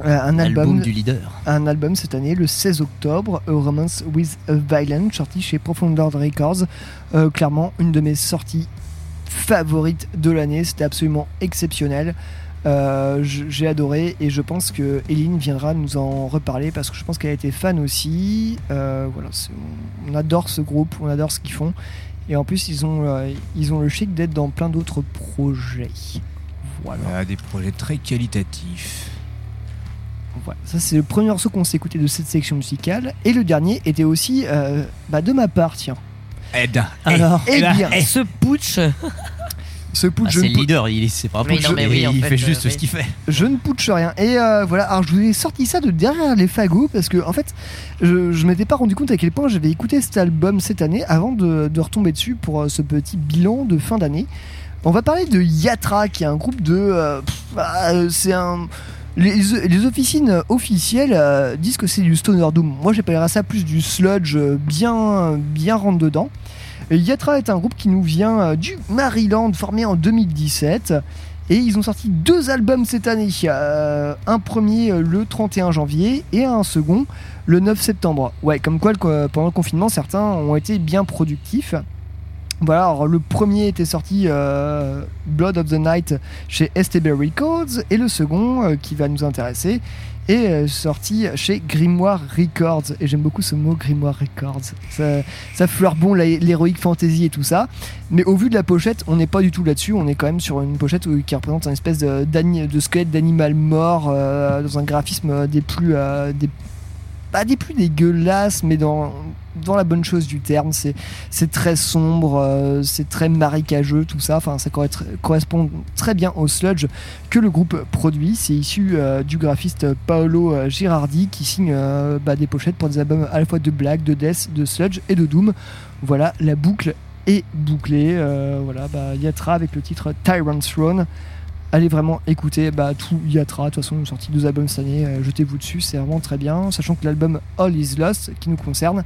euh, un album, Album du leader. un album cette année, le 16 octobre, A Romance with a Violence, sorti chez Profound Records. Euh, clairement, une de mes sorties favorites de l'année. C'était absolument exceptionnel. Euh, J'ai adoré et je pense que Eline viendra nous en reparler parce que je pense qu'elle a été fan aussi. Euh, voilà, on adore ce groupe, on adore ce qu'ils font et en plus ils ont euh, ils ont le chic d'être dans plein d'autres projets. Voilà. Voilà, des projets très qualitatifs. Voilà, ça c'est le premier morceau qu'on s'est écouté de cette section musicale. Et le dernier était aussi euh, bah, de ma part, tiens. Aide. Alors, eh eh ben, bien, ce putsch. ce putsch, Ah, je c'est ne le pou- leader, il est- c'est pas un Mais putsch, non, mais oui, et en il fait, fait juste euh, ce qu'il fait. je ne putsch rien. Et euh, voilà, alors je vous ai sorti ça de derrière les fagots parce que en fait, je, je m'étais pas rendu compte à quel point j'avais écouté cet album cette année avant de, de retomber dessus pour euh, ce petit bilan de fin d'année. On va parler de Yatra, qui est un groupe de. euh, pff, bah, c'est un. Les, les officines officielles euh, disent que c'est du stoner doom. Moi, j'appellerais ça plus du sludge euh, bien, bien rentre dedans. Yatra est un groupe qui nous vient euh, du Maryland, formé en 2017. Et ils ont sorti deux albums cette année. Euh, un premier euh, le 31 janvier et un second le 9 septembre. Ouais, comme quoi pendant le confinement, certains ont été bien productifs. Voilà, le premier était sorti Blood of the Night chez STB Records et le second qui va nous intéresser est euh, sorti chez Grimoire Records. Et j'aime beaucoup ce mot Grimoire Records. Ça, ça bon l'héroïque fantasy et tout ça. Mais au vu de la pochette on n'est pas du tout là-dessus. On est quand même sur une pochette où- qui représente un espèce de, squelette d'animal mort euh, dans un graphisme des plus euh, pas des plus dégueulasses, mais dans, la bonne chose du terme. C'est, très sombre, euh, c'est très marécageux, tout ça. Enfin, ça corre- correspond très bien au sludge que le groupe produit. C'est issu euh, du graphiste Paolo euh, Girardi qui signe bah, des pochettes pour des albums à la fois de black, de death, de sludge et de doom. Voilà, la boucle est bouclée. Voilà, bah, Yatra avec le titre Tyrant's Throne allez vraiment écouter bah, tout Yatra. De toute façon, ils ont sorti deux albums cette année. euh, Jetez-vous dessus, c'est vraiment très bien. Sachant que l'album All Is Lost, qui nous concerne,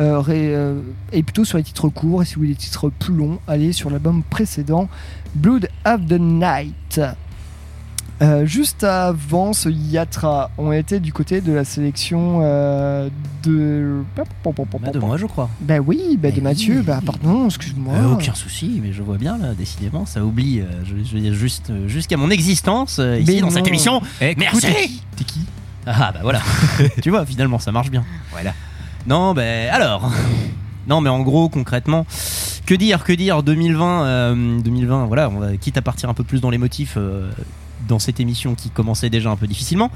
euh, euh, est plutôt sur les titres courts. Et si vous voulez des titres plus longs, allez sur l'album précédent, Blood of the Night. Euh, juste avant ce Yatra, on était du côté de la sélection euh, de. Bah, de moi, je crois. Ben oui, ben de Eh Mathieu. oui. Bah pardon, excuse-moi. Euh, aucun souci, mais je vois bien là, décidément, ça oublie. euh, je, je veux dire, juste euh, jusqu'à mon existence euh, ici Mais dans cette émission. Eh, Merci. t'es qui Ah bah voilà. tu vois, finalement, ça marche bien. Voilà. Non, ben alors. Non, mais en gros, concrètement, que dire, que dire 2020, euh, 2020. Voilà, on va, quitte à partir un peu plus dans les motifs. Dans cette émission qui commençait déjà un peu difficilement.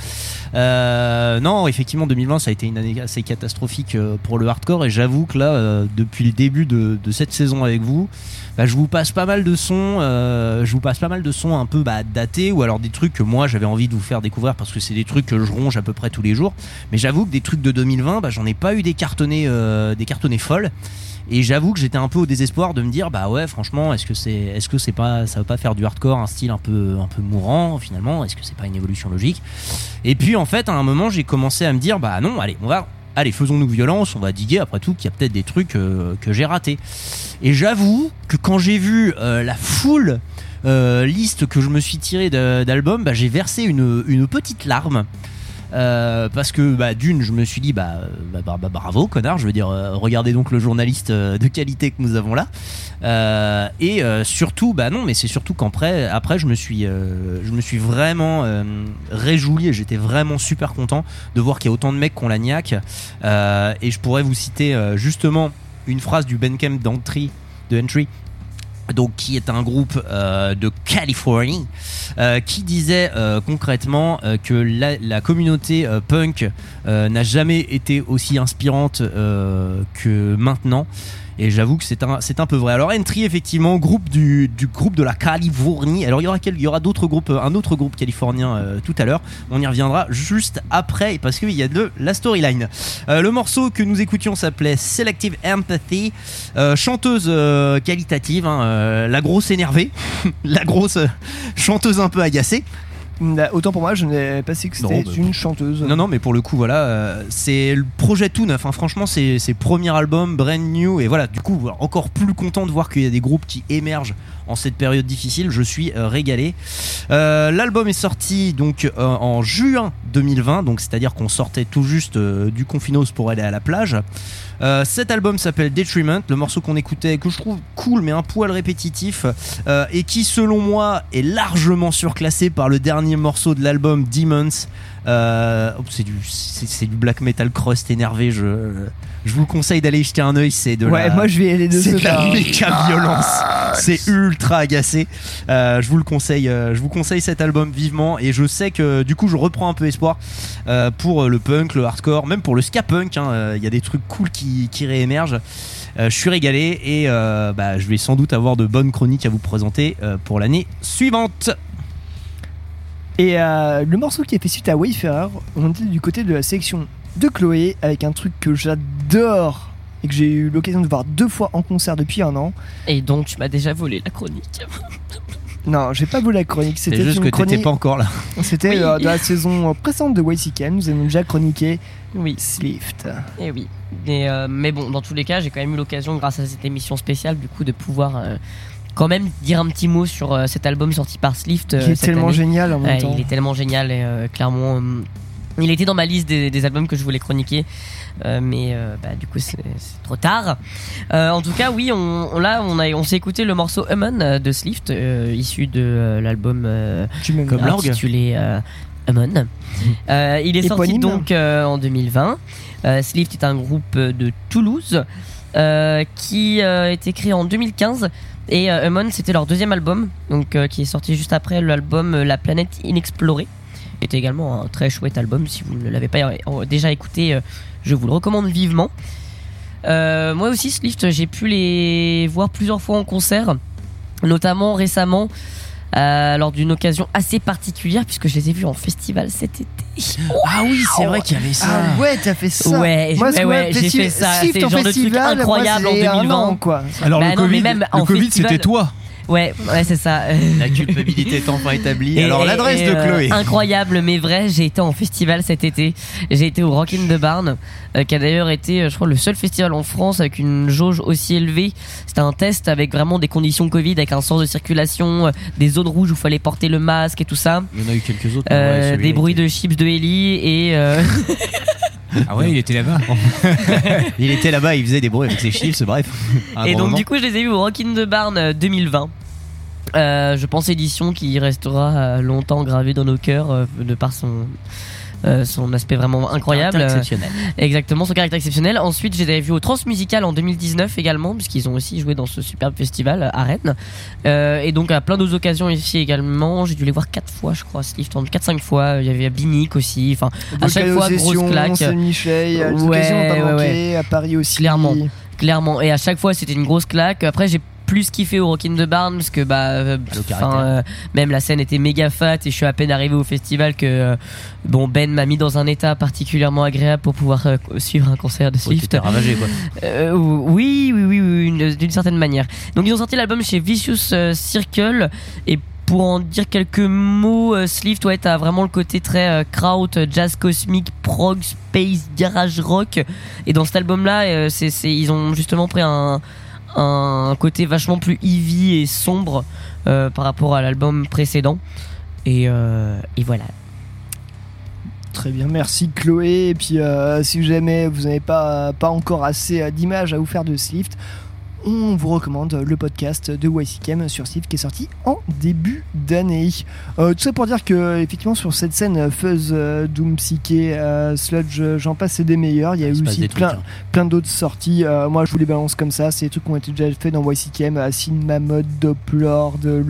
Euh, non, effectivement, 2020, ça a été une année assez catastrophique euh, pour le hardcore et j'avoue que là, euh, depuis le début de, cette saison avec vous, bah, je vous passe pas mal de sons, je vous passe pas mal de sons un peu bah, datés ou alors des trucs que moi j'avais envie de vous faire découvrir parce que c'est des trucs que je ronge à peu près tous les jours. Mais j'avoue que des trucs de 2020, bah, j'en ai pas eu des cartonnés, des cartonnés folles. Et j'avoue que j'étais un peu au désespoir de me dire bah ouais franchement est-ce que c'est est-ce que c'est pas ça va pas faire du hardcore un style un peu un peu mourant finalement? Est-ce que c'est pas une évolution logique? Et puis en fait à un moment j'ai commencé à me dire bah non allez on va allez faisons-nous violence on va diguer après tout qu'il y a peut-être des trucs euh, que j'ai ratés. Et j'avoue que quand j'ai vu euh, la foule euh, liste que je me suis tiré de- d'albums bah, j'ai versé une, une petite larme Euh, parce que bah, d'une, je me suis dit bah, bah, bah, bah, bravo connard, je veux dire euh, regardez donc le journaliste euh, de qualité que nous avons là. Et surtout bah non mais c'est surtout qu'après après je me suis je me suis vraiment réjoui et j'étais vraiment super content de voir qu'il y a autant de mecs qu'on la niaque. Et je pourrais vous citer justement une phrase du Bandcamp d'Entry de Entry donc qui est un groupe euh, de Californie euh, qui disait euh, concrètement que la, communauté punk n'a jamais été aussi inspirante que maintenant et j'avoue que c'est un, peu vrai. Alors Entry effectivement, groupe du, groupe de la Californie. Alors il y aura, d'autres groupes, euh, un autre groupe californien euh, tout à l'heure. On y reviendra juste après parce qu'il y a de la storyline. Euh, le morceau que nous écoutions s'appelait Selective Empathy. Chanteuse qualitative, hein, la grosse énervée, la grosse chanteuse un peu agacée. Autant pour moi, je n'ai pas su que c'était bah, une chanteuse. Non, non, mais pour le coup, voilà, euh, c'est le projet tout neuf. hein. Franchement, c'est c'est premier album, brand new. Et voilà, du coup, encore plus content de voir qu'il y a des groupes qui émergent en cette période difficile. Je suis euh, régalé. Euh, L'album est sorti donc euh, en juin 2020, donc c'est-à-dire qu'on sortait tout juste du confinos pour aller à la plage. Cet album s'appelle Detriment, le morceau qu'on écoutait, que je trouve cool mais un poil répétitif, et qui selon moi est largement surclassé par le dernier morceau de l'album Demons. Oh, c'est du black metal crust énervé. Je, je vous le conseille d'aller y jeter un oeil. C'est de Ouais, la, moi, je vais aller de c'est de la pas. méca violence. C'est ultra agacé. Euh, je vous le conseille. euh, je vous conseille cet album vivement. Et je sais que du coup, je reprends un peu espoir euh, pour le punk, le hardcore, même pour le ska punk. hein. Euh, Il y a des trucs cool qui, qui réémergent. Euh, je suis régalé et euh, bah, je vais sans doute avoir de bonnes chroniques à vous présenter euh, pour l'année suivante. Et euh, le morceau qui a fait suite à Wayfarer, on était du côté de la sélection de Chloé avec un truc que j'adore et que j'ai eu l'occasion de voir deux fois en concert depuis un an. Et donc tu m'as déjà volé la chronique. Non, j'ai pas volé la chronique, c'était juste une que t'étais chronique. pas encore là. C'était Oui. euh, de la saison euh, précédente de YCKM, nous avons déjà chroniqué Oui. Slift. Et oui. Et, euh, mais bon, dans tous les cas, j'ai quand même eu l'occasion, grâce à cette émission spéciale, du coup, de pouvoir euh, quand même dire un petit mot sur euh, cet album sorti par Slift. euh, Qui est cette tellement année. génial en même temps. Il est tellement génial et euh, clairement, euh, il était dans ma liste des, des albums que je voulais chroniquer. Euh, mais euh, bah, du coup c'est trop tard. Euh, en tout cas oui, on, on- là on, a- on s'est écouté le morceau Human de Slift, issu de l'album Comme l'orgue. intitulé Human. Il est sorti donc en 2020. Euh, Slift est un groupe de Toulouse qui a été créé en 2015 et Human c'était leur deuxième album donc qui est sorti juste après l'album La planète inexplorée qui était également un très chouette album si vous ne l'avez pas déjà écouté euh, je vous le recommande vivement Euh, moi aussi Slift j'ai pu les voir plusieurs fois en concert notamment récemment euh, lors d'une occasion assez particulière puisque je les ai vus en festival cet été Ah oui, c'est vrai qu'il y avait ça. Ah ouais, t'as fait ça. Ouais, moi, ouais, j'ai fait ça. Slift C'est genre de truc incroyable en c'est un 2020. an, quoi. Alors Bah le non, mais Covid, même le en Covid festival- c'était toi. Ouais, ouais, c'est ça. La culpabilité est enfin établie. Et- Alors l'adresse de euh, Chloé. incroyable, mais vrai. J'ai été en festival cet été. J'ai été au Rock in the Barn, euh, qui a d'ailleurs été, euh, je crois, le seul festival en France avec une jauge aussi élevée. C'était un test avec vraiment des conditions Covid, avec un sens de circulation, euh, des zones rouges où il fallait porter le masque et tout ça. Il y en a eu quelques autres. Euh, ouais, des bruits de chips de Ellie et euh, Ah ouais, il était là-bas. il était là-bas, il faisait des bruits avec ses chiffres, bref. Et donc moment. du coup je les ai vus au Rock in the Barn euh, 2020 Euh, je pense édition qui restera euh, longtemps gravée dans nos cœurs euh, de par son euh, son aspect vraiment incroyable Caractère exceptionnel. Exactement son caractère exceptionnel ensuite je les avais vus au Transmusical en 2019 également puisqu'ils ont aussi joué dans ce superbe festival à Rennes Euh, et donc à plein d'autres occasions ici également j'ai dû les voir quatre fois je crois Slift en 4-5 fois il y avait Binic aussi enfin à chaque fois grosse claque Saint-Michel, les Ouais, ouais, ouais. à Paris aussi. Clairement, clairement. Et à chaque fois, c'était une grosse claque. Après, j'ai plus kiffé au Rock in the Barn parce que bah, euh, euh, même la scène était méga fat et je suis à peine arrivé au festival que euh, bon Ben m'a mis dans un état particulièrement agréable pour pouvoir suivre un concert de Swift. ravagé, quoi. Oui, oui, oui, oui, une- d'une certaine manière. Donc ils ont sorti l'album chez Vicious Circle et pour en dire quelques mots, euh, Slift, ouais, t'as vraiment le côté très euh, kraut, jazz cosmique, prog, space, garage rock. Et dans cet album-là, euh, c'est- ils ont justement pris un, un côté vachement plus heavy et sombre euh, par rapport à l'album précédent. Et, euh, et voilà. Très bien, merci Chloé. Et puis, euh, si jamais vous n'avez pas, pas encore assez d'images à vous faire de Slift, on vous recommande le podcast de YCKM sur Slift qui est sorti en début d'année. Euh, tout ça pour dire que, effectivement, sur cette scène euh, Fuzz, euh, Doom, Psyché, euh, Sludge, j'en passe, c'est des meilleurs. Il y a eu aussi des plein, trucs, hein. plein d'autres sorties. Moi, je vous les balance comme ça. C'est des trucs qui ont été déjà faits dans YCKM, euh, Cinema Mode, Doppler, de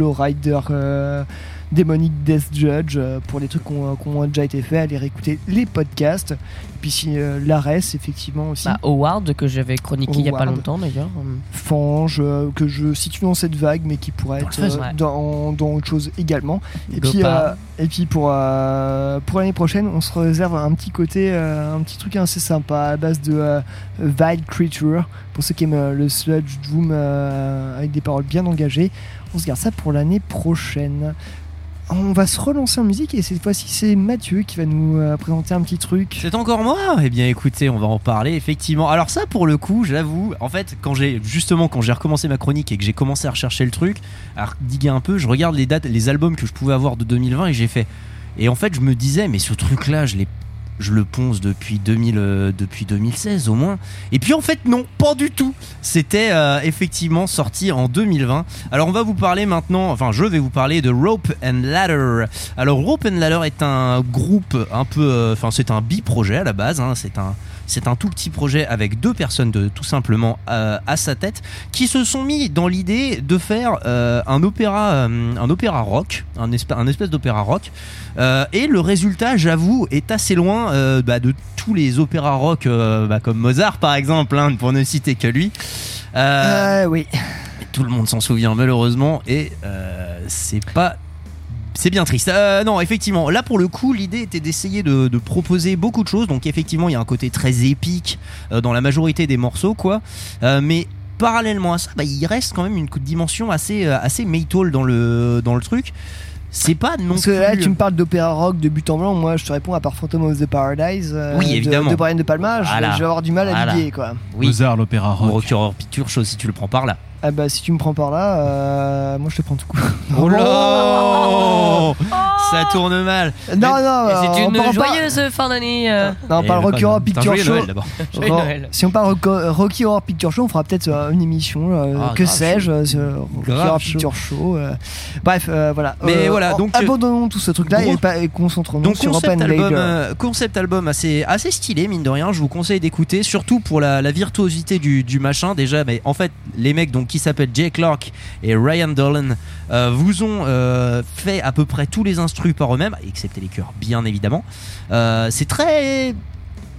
Demonic Death Judge euh, pour les trucs qui ont, qui ont déjà été faits, allez réécouter les podcasts. Et puis si euh, l'Ares, effectivement aussi. Bah, Howard, que j'avais chroniqué il y a pas Howard. longtemps d'ailleurs. Fange, euh, que je situe dans cette vague, mais qui pourrait Dans être euh, ouais. dans, dans autre chose également. Et Go puis, euh, et puis pour, euh, pour l'année prochaine, on se réserve un petit côté, euh, un petit truc assez sympa à base de euh, Vile Creature. Pour ceux qui aiment le sludge doom euh, avec des paroles bien engagées, on se garde ça pour l'année prochaine. On va se relancer en musique et cette fois-ci c'est Mathieu qui va nous euh, présenter un petit truc. C'est encore moi Eh bien écoutez, on va en parler effectivement. Alors ça pour le coup, j'avoue, en fait, quand j'ai justement quand j'ai recommencé ma chronique et que j'ai commencé à rechercher le truc, à diguer un peu, je regarde les dates, les albums que je pouvais avoir de 2020 et j'ai fait et en fait, je me disais mais ce truc là, je l'ai je le ponce depuis 2000 euh, 2016 au moins. Et puis en fait non, pas du tout. C'était euh, effectivement sorti en 2020. Alors on va vous parler maintenant, enfin je vais vous parler de Rope and Ladder. Alors Rope and Ladder est un groupe un peu, euh, enfin c'est un bi-projet à la base. hein. c'est un c'est un tout petit projet avec deux personnes de, tout simplement euh, à sa tête qui se sont mis dans l'idée de faire euh, un opéra euh, un opéra rock, un, espèce, un espèce d'opéra rock. Et le résultat, j'avoue, est assez loin bah, de tous les opéras rock bah, comme Mozart par exemple, hein, pour ne citer que lui. Oui. Tout le monde s'en souvient malheureusement et c'est pas c'est bien triste. Euh, non, effectivement, là pour le coup, l'idée était d'essayer de, de proposer beaucoup de choses. Donc effectivement, il y a un côté très épique euh, dans la majorité des morceaux, quoi. Euh, mais parallèlement à ça, bah, il reste quand même une dimension assez euh, assez metal dans le dans le truc. C'est pas non Parce que plus. là, tu me parles d'opéra rock de but en blanc. Moi, je te réponds à part Phantom of the Paradise. euh, Oui, de- évidemment. De, Brian De Palma. je- Voilà. Je vais avoir du mal à Voilà. liguer, quoi. Oui. Mozart, l'opéra rock. Ou Rocky Horror Picture Show si tu le prends par là. Ah bah, si tu me prends par là, euh, moi je te prends tout coup. Oh là Ça tourne mal. Non, non, C'est on une pas- joyeuse fin d'année. euh. Non, on Et parle le Rocky pas- Horror Picture Show. Noël. Si on parle Rocky Horror Picture Show, on fera peut-être euh, une émission, euh, Ah, que sais-je, euh, Rocky Horror. Picture Show. euh. Bref, euh, voilà. Mais Euh, voilà, donc, abandonnons tout ce truc-là gros- et, pas- et concentrons-nous Donc sur concept Open album, euh, concept album assez, assez stylé mine de rien. Je vous conseille d'écouter, surtout pour la, la virtuosité du, du machin. Déjà, mais en fait, les mecs donc qui s'appellent Jay Clark et Ryan Dolan euh, vous ont euh, fait à peu près tous les instrus par eux-mêmes, excepté les chœurs, bien évidemment. Euh, c'est très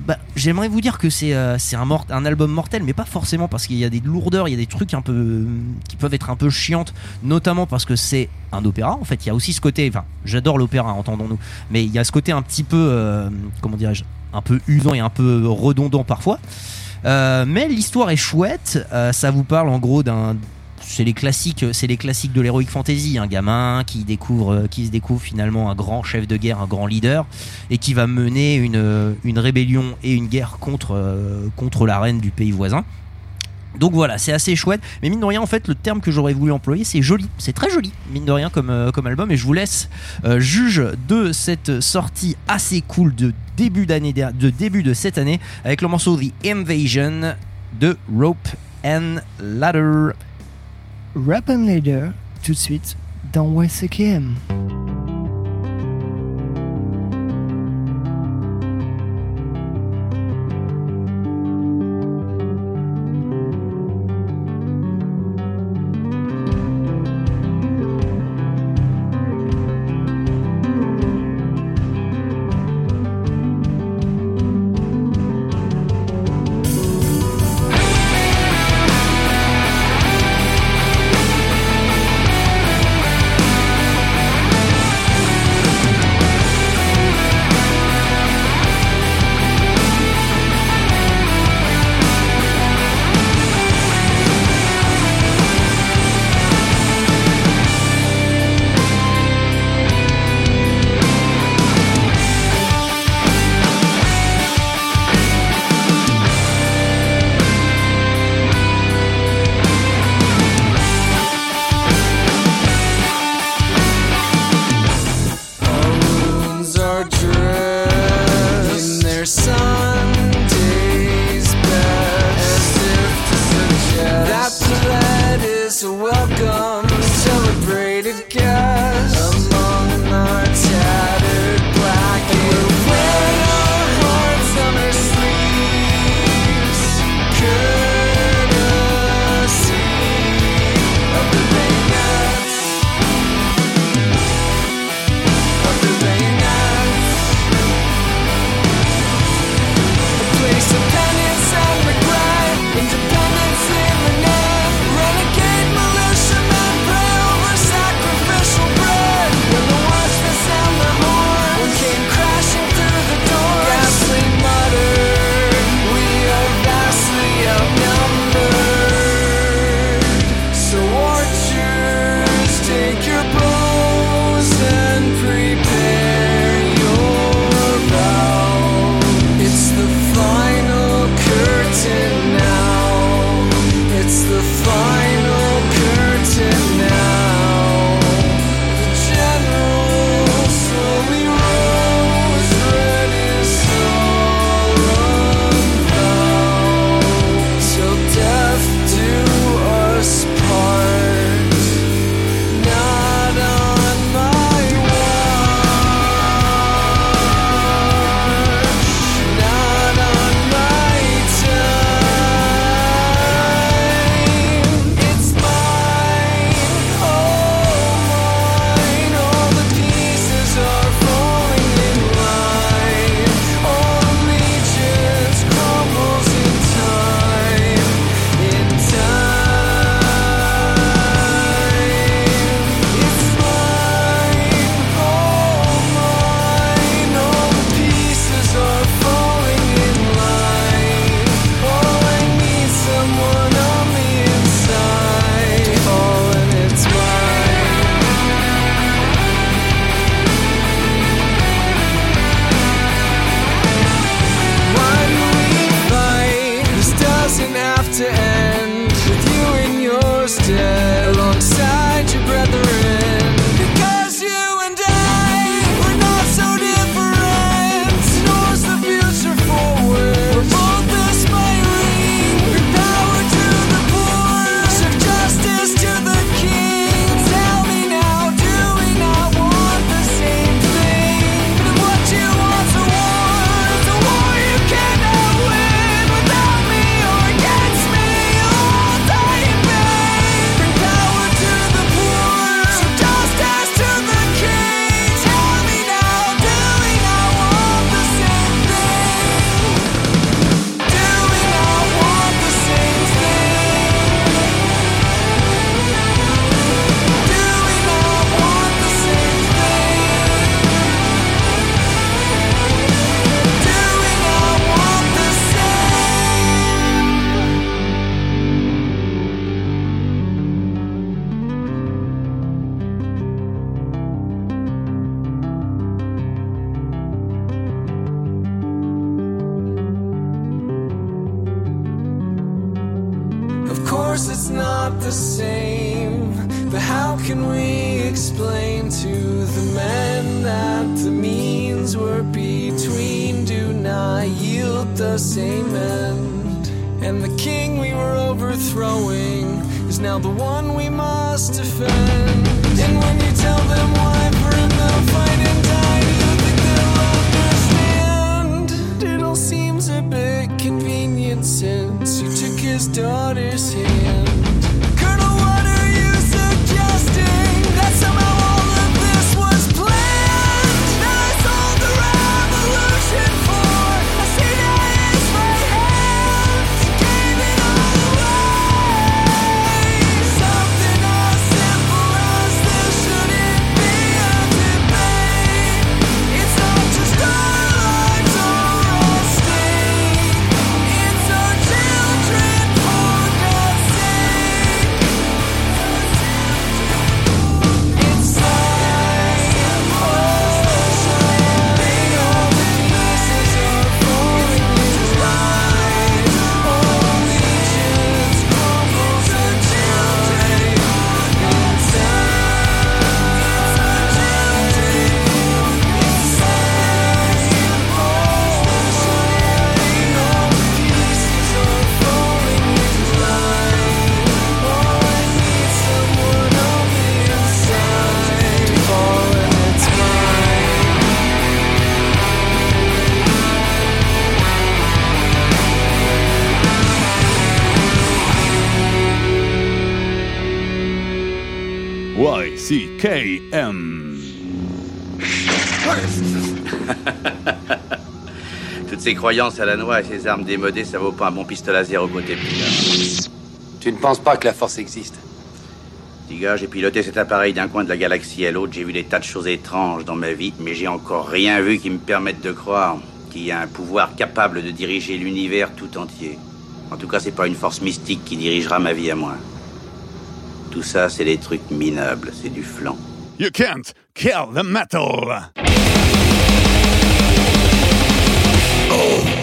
bah, j'aimerais vous dire que c'est euh, un, album mortel, mais pas forcément parce qu'il y a des lourdeurs, il y a des trucs un peu qui peuvent être un peu chiantes, notamment parce que c'est un opéra. En fait, il y a aussi ce côté, enfin, j'adore l'opéra, entendons-nous, mais il y a ce côté un petit peu, comment dirais-je, un peu usant et un peu redondant parfois. Euh, mais l'histoire est chouette. euh, ça vous parle en gros d'un c'est les classiques, c'est les classiques de l'heroic fantasy, un gamin qui découvre, euh, qui se découvre finalement un grand chef de guerre, un grand leader, et qui va mener une, rébellion et une guerre contre la reine du pays voisin. Donc voilà, c'est assez chouette. Mais mine de rien, en fait, le terme que j'aurais voulu employer, c'est joli. C'est très joli, mine de rien, comme, euh, album. Et je vous laisse euh, juge de cette sortie assez cool de début de cette année, avec le morceau The Invasion de Rope and Ladder. Rap and Later, tout de suite, dans YCKM. one we must defend. And when you tell them why, for him they'll fight and die. You think they'll understand? It all seems a bit convenient since you took his daughter's hand. Ces croyances à la noix et ces armes démodées, ça vaut pas un bon pistolet à zéro côté. Tu ne penses pas que la force existe? Gars, j'ai piloté cet appareil d'un coin de la galaxie à l'autre, j'ai vu des tas de choses étranges dans ma vie, mais j'ai encore rien vu qui me permette de croire qu'il y a un pouvoir capable de diriger l'univers tout entier. En tout cas, c'est pas une force mystique qui dirigera ma vie à moi. Tout ça, c'est des trucs minables, c'est du flan. You can't kill the metal. Avale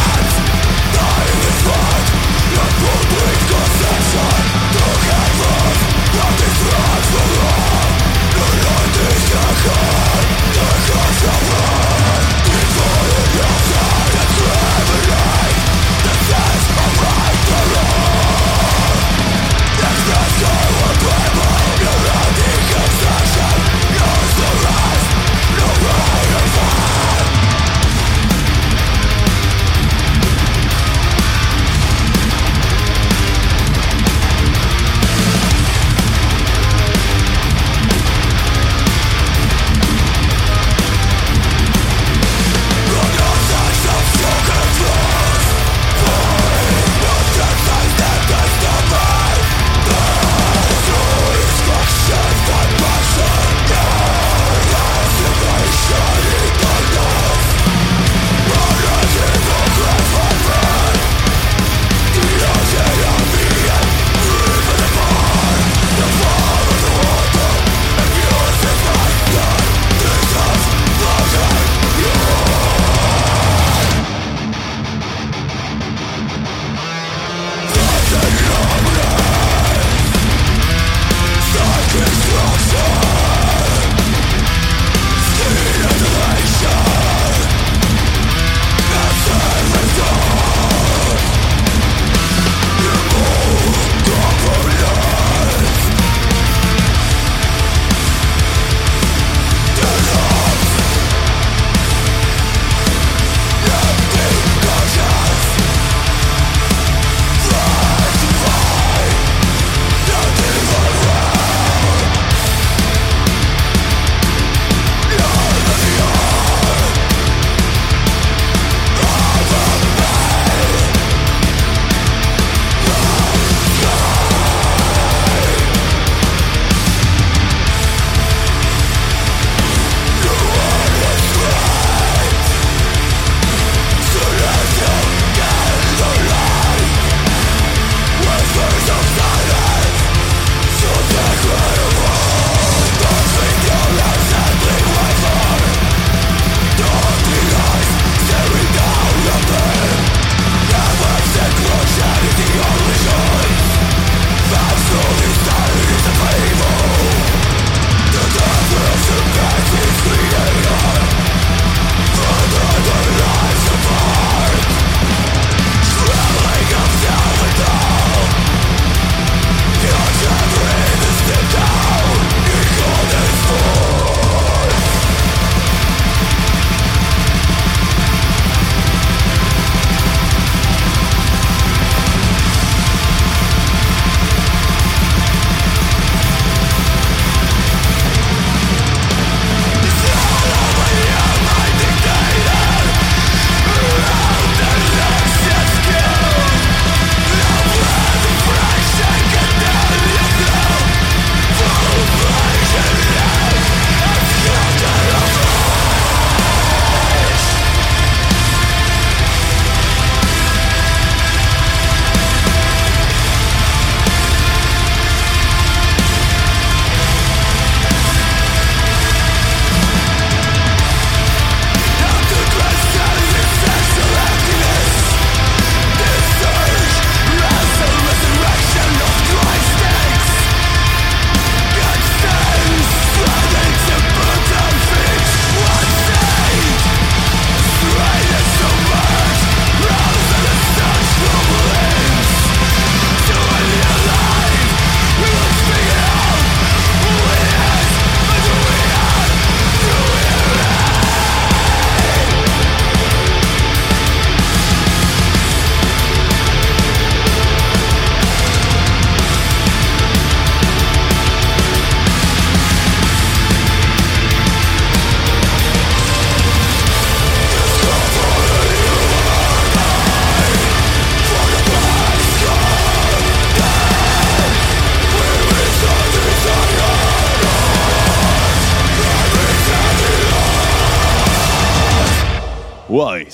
Come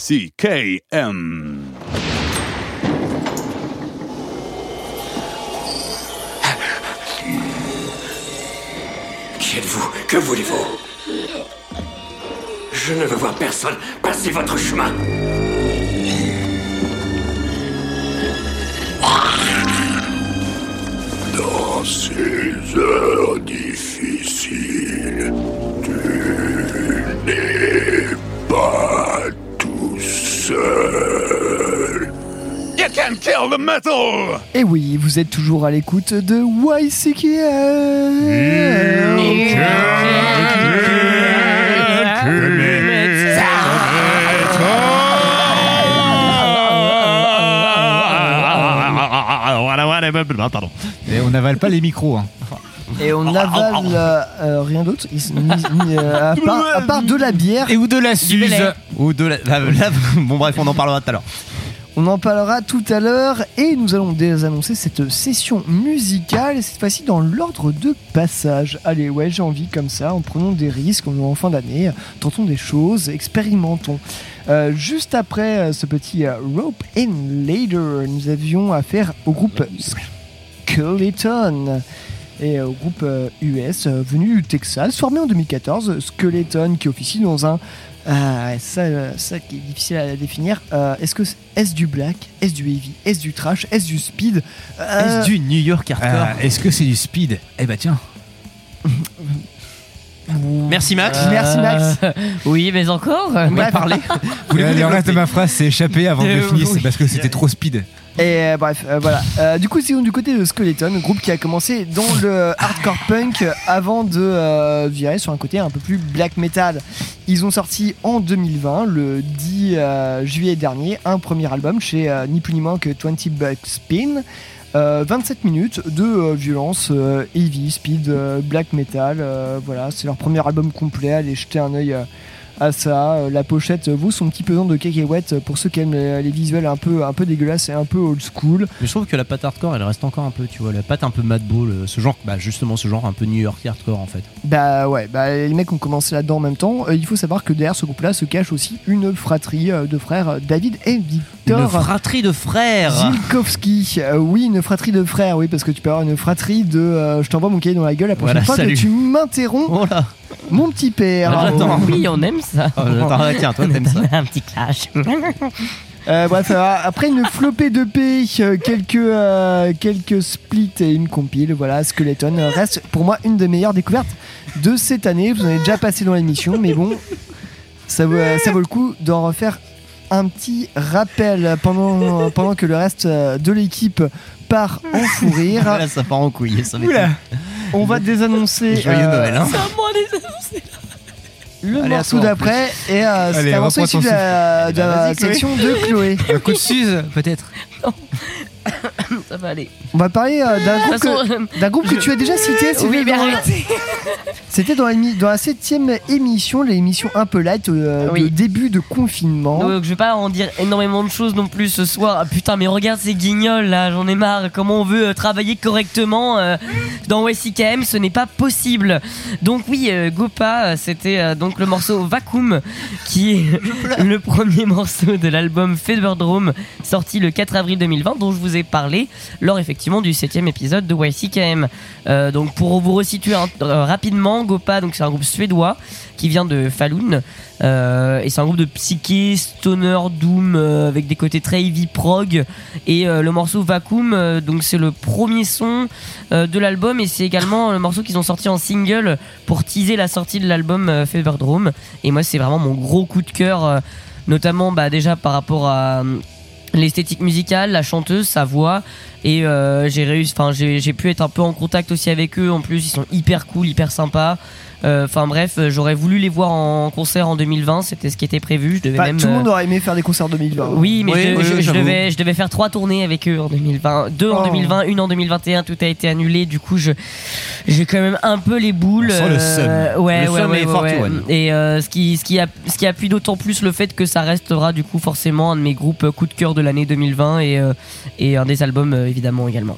YCKM. Qui êtes-vous? Que voulez-vous? Je ne veux voir personne. Passez votre chemin. Dans ces heures difficiles, tu n'es pas seul. You can kill the metal! Et oui, vous êtes toujours à l'écoute de Pardon. Et on n'avale pas les micros. hein. Et on n'avale euh, euh, rien d'autre, ni- ni, euh, à, part, à part de la bière. Et ou de la suze. Ou de la, la- la- Bon, bref, on en parlera tout à l'heure. On en parlera tout à l'heure et nous allons désannoncer cette session musicale, et cette fois-ci dans l'ordre de passage. Allez, ouais, j'ai envie comme ça, en prenant des risques, on est en fin d'année, tentons des choses, expérimentons. Euh, juste après euh, ce petit euh, Rope in Later, nous avions affaire au groupe Skeleton et euh, au groupe euh, US euh, venu du Texas, formé en 2014, Skeleton qui officie dans un... Ah, ça, euh, ça qui est difficile à définir. Euh, est-ce que c'est- est-ce du black, est-ce du heavy, est-ce du trash, est-ce du speed Euh, Est-ce du New York hardcore Euh, Est-ce que c'est du speed? Eh bah tiens. Merci Max. Euh, Merci, Max. oui, mais encore? Bref. Le, le reste de ma phrase s'est échappé avant Euh, finisse oui. parce que c'était trop speed. Et euh, bref, euh, voilà. Euh, du coup, c'est du côté de Skeleton, groupe qui a commencé dans le hardcore punk avant de euh, virer sur un côté un peu plus black metal. Ils ont sorti en 2020, le 10 euh, juillet dernier, un premier album chez euh, ni plus ni moins que 20 Bucks Spin. Euh, 27 minutes de euh, violence euh, heavy, speed, euh, black metal. euh, voilà, c'est leur premier album complet. Allez jeter un œil euh, à ça. Euh, la pochette vaut son petit pesant de cacahuètes euh, pour ceux qui aiment les, les visuels un peu, un peu dégueulasses et un peu old school. Mais je trouve que la patte hardcore, elle reste encore un peu, tu vois, la patte un peu madball, euh, ce genre, bah justement ce genre un peu New York hardcore en fait. Bah ouais, bah les mecs ont commencé là-dedans en même temps. Il faut savoir que derrière ce groupe-là se cache aussi une fratrie de frères, David et Victor. Une fratrie de frères. Zilkowski. Oui, une fratrie de frères, oui, parce que tu peux avoir une fratrie de. euh, je t'envoie mon cahier dans la gueule la prochaine Voilà, fois salut. que tu m'interromps. Oh là. Mon petit père. Ah, j'attends. Oui, on aime ça. Oh, j'attends. Ah, tiens, toi, t'aimes ça. un petit clash. Euh, bref, après une flopée de P, euh, quelques, euh, quelques splits et une compile, voilà, Skeleton reste pour moi une des meilleures découvertes de cette année. Vous en avez déjà passé dans l'émission, mais bon, ça vaut, euh, ça vaut le coup d'en refaire un petit rappel pendant, pendant que le reste de l'équipe part en fou rire. Là, ça part en couille. Ça Oula. On va désannoncer Joyeux euh, Noël, hein. C'est à moi les annoncer. le Allez, morceau d'après et euh, c'est un morceau issu de la, de la section de Chloé. Un coup de suze, peut-être. Ça va aller. On va parler euh, d'un De groupe, toute façon, que, d'un groupe que tu as déjà cité. c'était Oui, mais dans- arrêtez. C'était dans, la septième émission, l'émission un peu light, euh, Oui. de début de confinement. Donc je vais pas en dire énormément de choses non plus ce soir. Ah, putain mais regarde ces guignols là, j'en ai marre. Comment on veut euh, travailler correctement euh, dans WCKM, ce n'est pas possible. Donc oui, euh, Gopa, euh, c'était euh, donc le morceau Vacuum qui est le premier morceau de l'album Featherdrome sorti le 4 avril 2020 dont je vous ai parlé lors effectivement du septième épisode de YCKM. Euh, donc pour vous resituer hein, euh, rapidement, Gopa donc c'est un groupe suédois qui vient de Falun. Euh, et c'est un groupe de psyché, stoner, doom avec des côtés très heavy prog. Et le morceau Vacuum donc c'est le premier son de l'album. Et c'est également le morceau qu'ils ont sorti en single pour teaser la sortie de l'album euh, Feverdrome. Et moi c'est vraiment mon gros coup de cœur notamment bah, déjà par rapport à l'esthétique musicale, la chanteuse, sa voix et euh, j'ai j'ai pu être un peu en contact aussi avec eux en plus ils sont hyper cool, hyper sympas. Euh, Enfin bref, euh, j'aurais voulu les voir en concert en 2020, c'était ce qui était prévu. Je devais Enfin, même tout le euh, monde aurait aimé faire des concerts 2020. oui, mais Oui, je, oui, je- devais, je devais faire trois tournées avec eux en 2020. Deux en Oh. 2020, une en 2021. Tout a été annulé. Du coup, je, j'ai quand même un peu les boules. On sent le euh, seum. ouais, Le ouais, seum ouais, est ouais, 41. ouais. Et euh, ce qui, ce qui, a- ce qui appuie d'autant plus le fait que ça restera du coup forcément un de mes groupes euh, coup de cœur de l'année 2020 et, euh, et un des albums euh, évidemment également.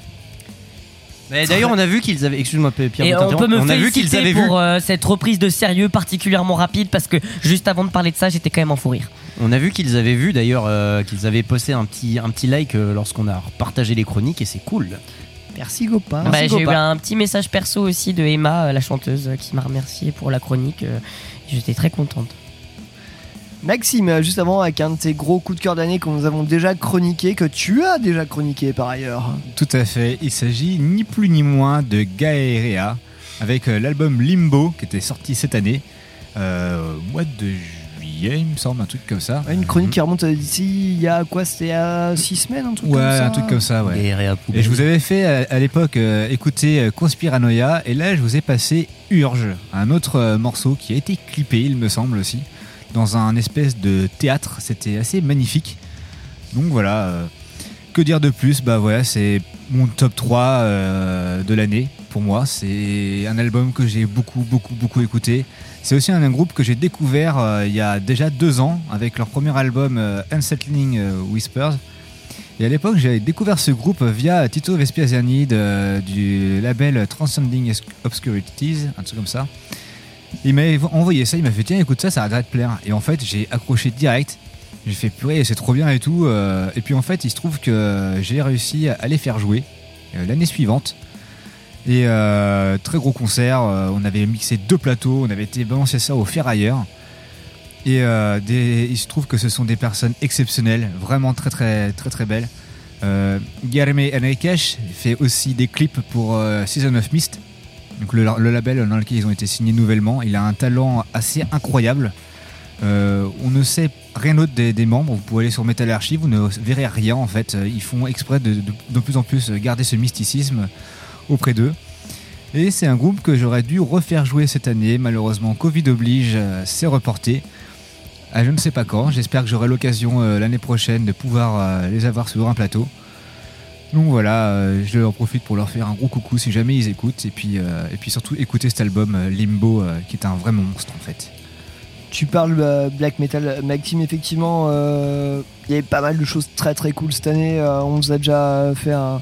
Mais d'ailleurs, on a vu qu'ils avaient. Excuse-moi, Pierre. Et de on peut me on a vu qu'ils avaient vu. pour euh, cette reprise de sérieux particulièrement rapide parce que juste avant de parler de ça, j'étais quand même en fou rire. On a vu qu'ils avaient vu d'ailleurs euh, qu'ils avaient posté un petit, un petit like euh, lorsqu'on a partagé les chroniques et c'est cool. Merci Gopa. Bah, j'ai eu un petit message perso aussi de Emma, la chanteuse, qui m'a remercié pour la chronique. J'étais très contente. Maxime, euh, juste avant, avec un de tes gros coups de cœur d'année que nous avons déjà chroniqué, que tu as déjà chroniqué par ailleurs. Tout à fait. Il s'agit ni plus ni moins de Gaerea avec euh, l'album Limbo qui était sorti cette année, euh, au mois de juillet, il me semble, un truc comme ça. Ouais, une chronique qui remonte d'ici, il y a quoi C'était à 6 semaines, un truc Ouais, comme ça un truc comme ça, ouais. Gaerea Et je vous avais fait à, à l'époque euh, écouter Conspiranoia, et là je vous ai passé Urge, un autre euh, morceau qui a été clippé, il me semble aussi, dans un espèce de théâtre. C'était assez magnifique. Donc voilà, euh, que dire de plus? Bah voilà, c'est mon top 3 euh, de l'année pour moi. C'est un album que j'ai beaucoup, beaucoup, beaucoup écouté. C'est aussi un, groupe que j'ai découvert euh, il y a déjà deux ans avec leur premier album Unsettling Whispers. Et à l'époque, j'avais découvert ce groupe via Tito Vespiaziani du label Transcending Obscurities, un truc comme ça. Il m'avait envoyé ça, il m'a fait tiens écoute ça, ça va te plaire. Et en fait j'ai accroché direct. J'ai fait purée, c'est trop bien et tout. euh, Et puis en fait il se trouve que j'ai réussi à les faire jouer euh, l'année suivante. Et euh, très gros concert, on avait mixé deux plateaux, on avait été balancer ça au ferrailleur. Et il se trouve que ce sont des personnes exceptionnelles, vraiment très très très très belles. Euh, Guillermo fait aussi des clips pour Season of Mist, donc le, label dans lequel ils ont été signés nouvellement. Il a un talent assez incroyable. Euh, on ne sait rien d'autre des, membres. Vous pouvez aller sur Metal Archive, vous ne verrez rien en fait. Ils font exprès de, plus en plus garder ce mysticisme auprès d'eux. Et c'est un groupe que j'aurais dû refaire jouer cette année. Malheureusement, Covid oblige, euh, c'est reporté. À je ne sais pas quand. J'espère que j'aurai l'occasion euh, l'année prochaine de pouvoir les avoir sur un plateau. Donc voilà, euh, je en profite pour leur faire un gros coucou si jamais ils écoutent. Et puis, euh, et puis surtout écouter cet album euh, Limbo qui est un vrai monstre en fait. Tu parles euh, black metal, Maxime, effectivement, euh, il y avait pas mal de choses très très cool cette année. on nous a déjà fait un.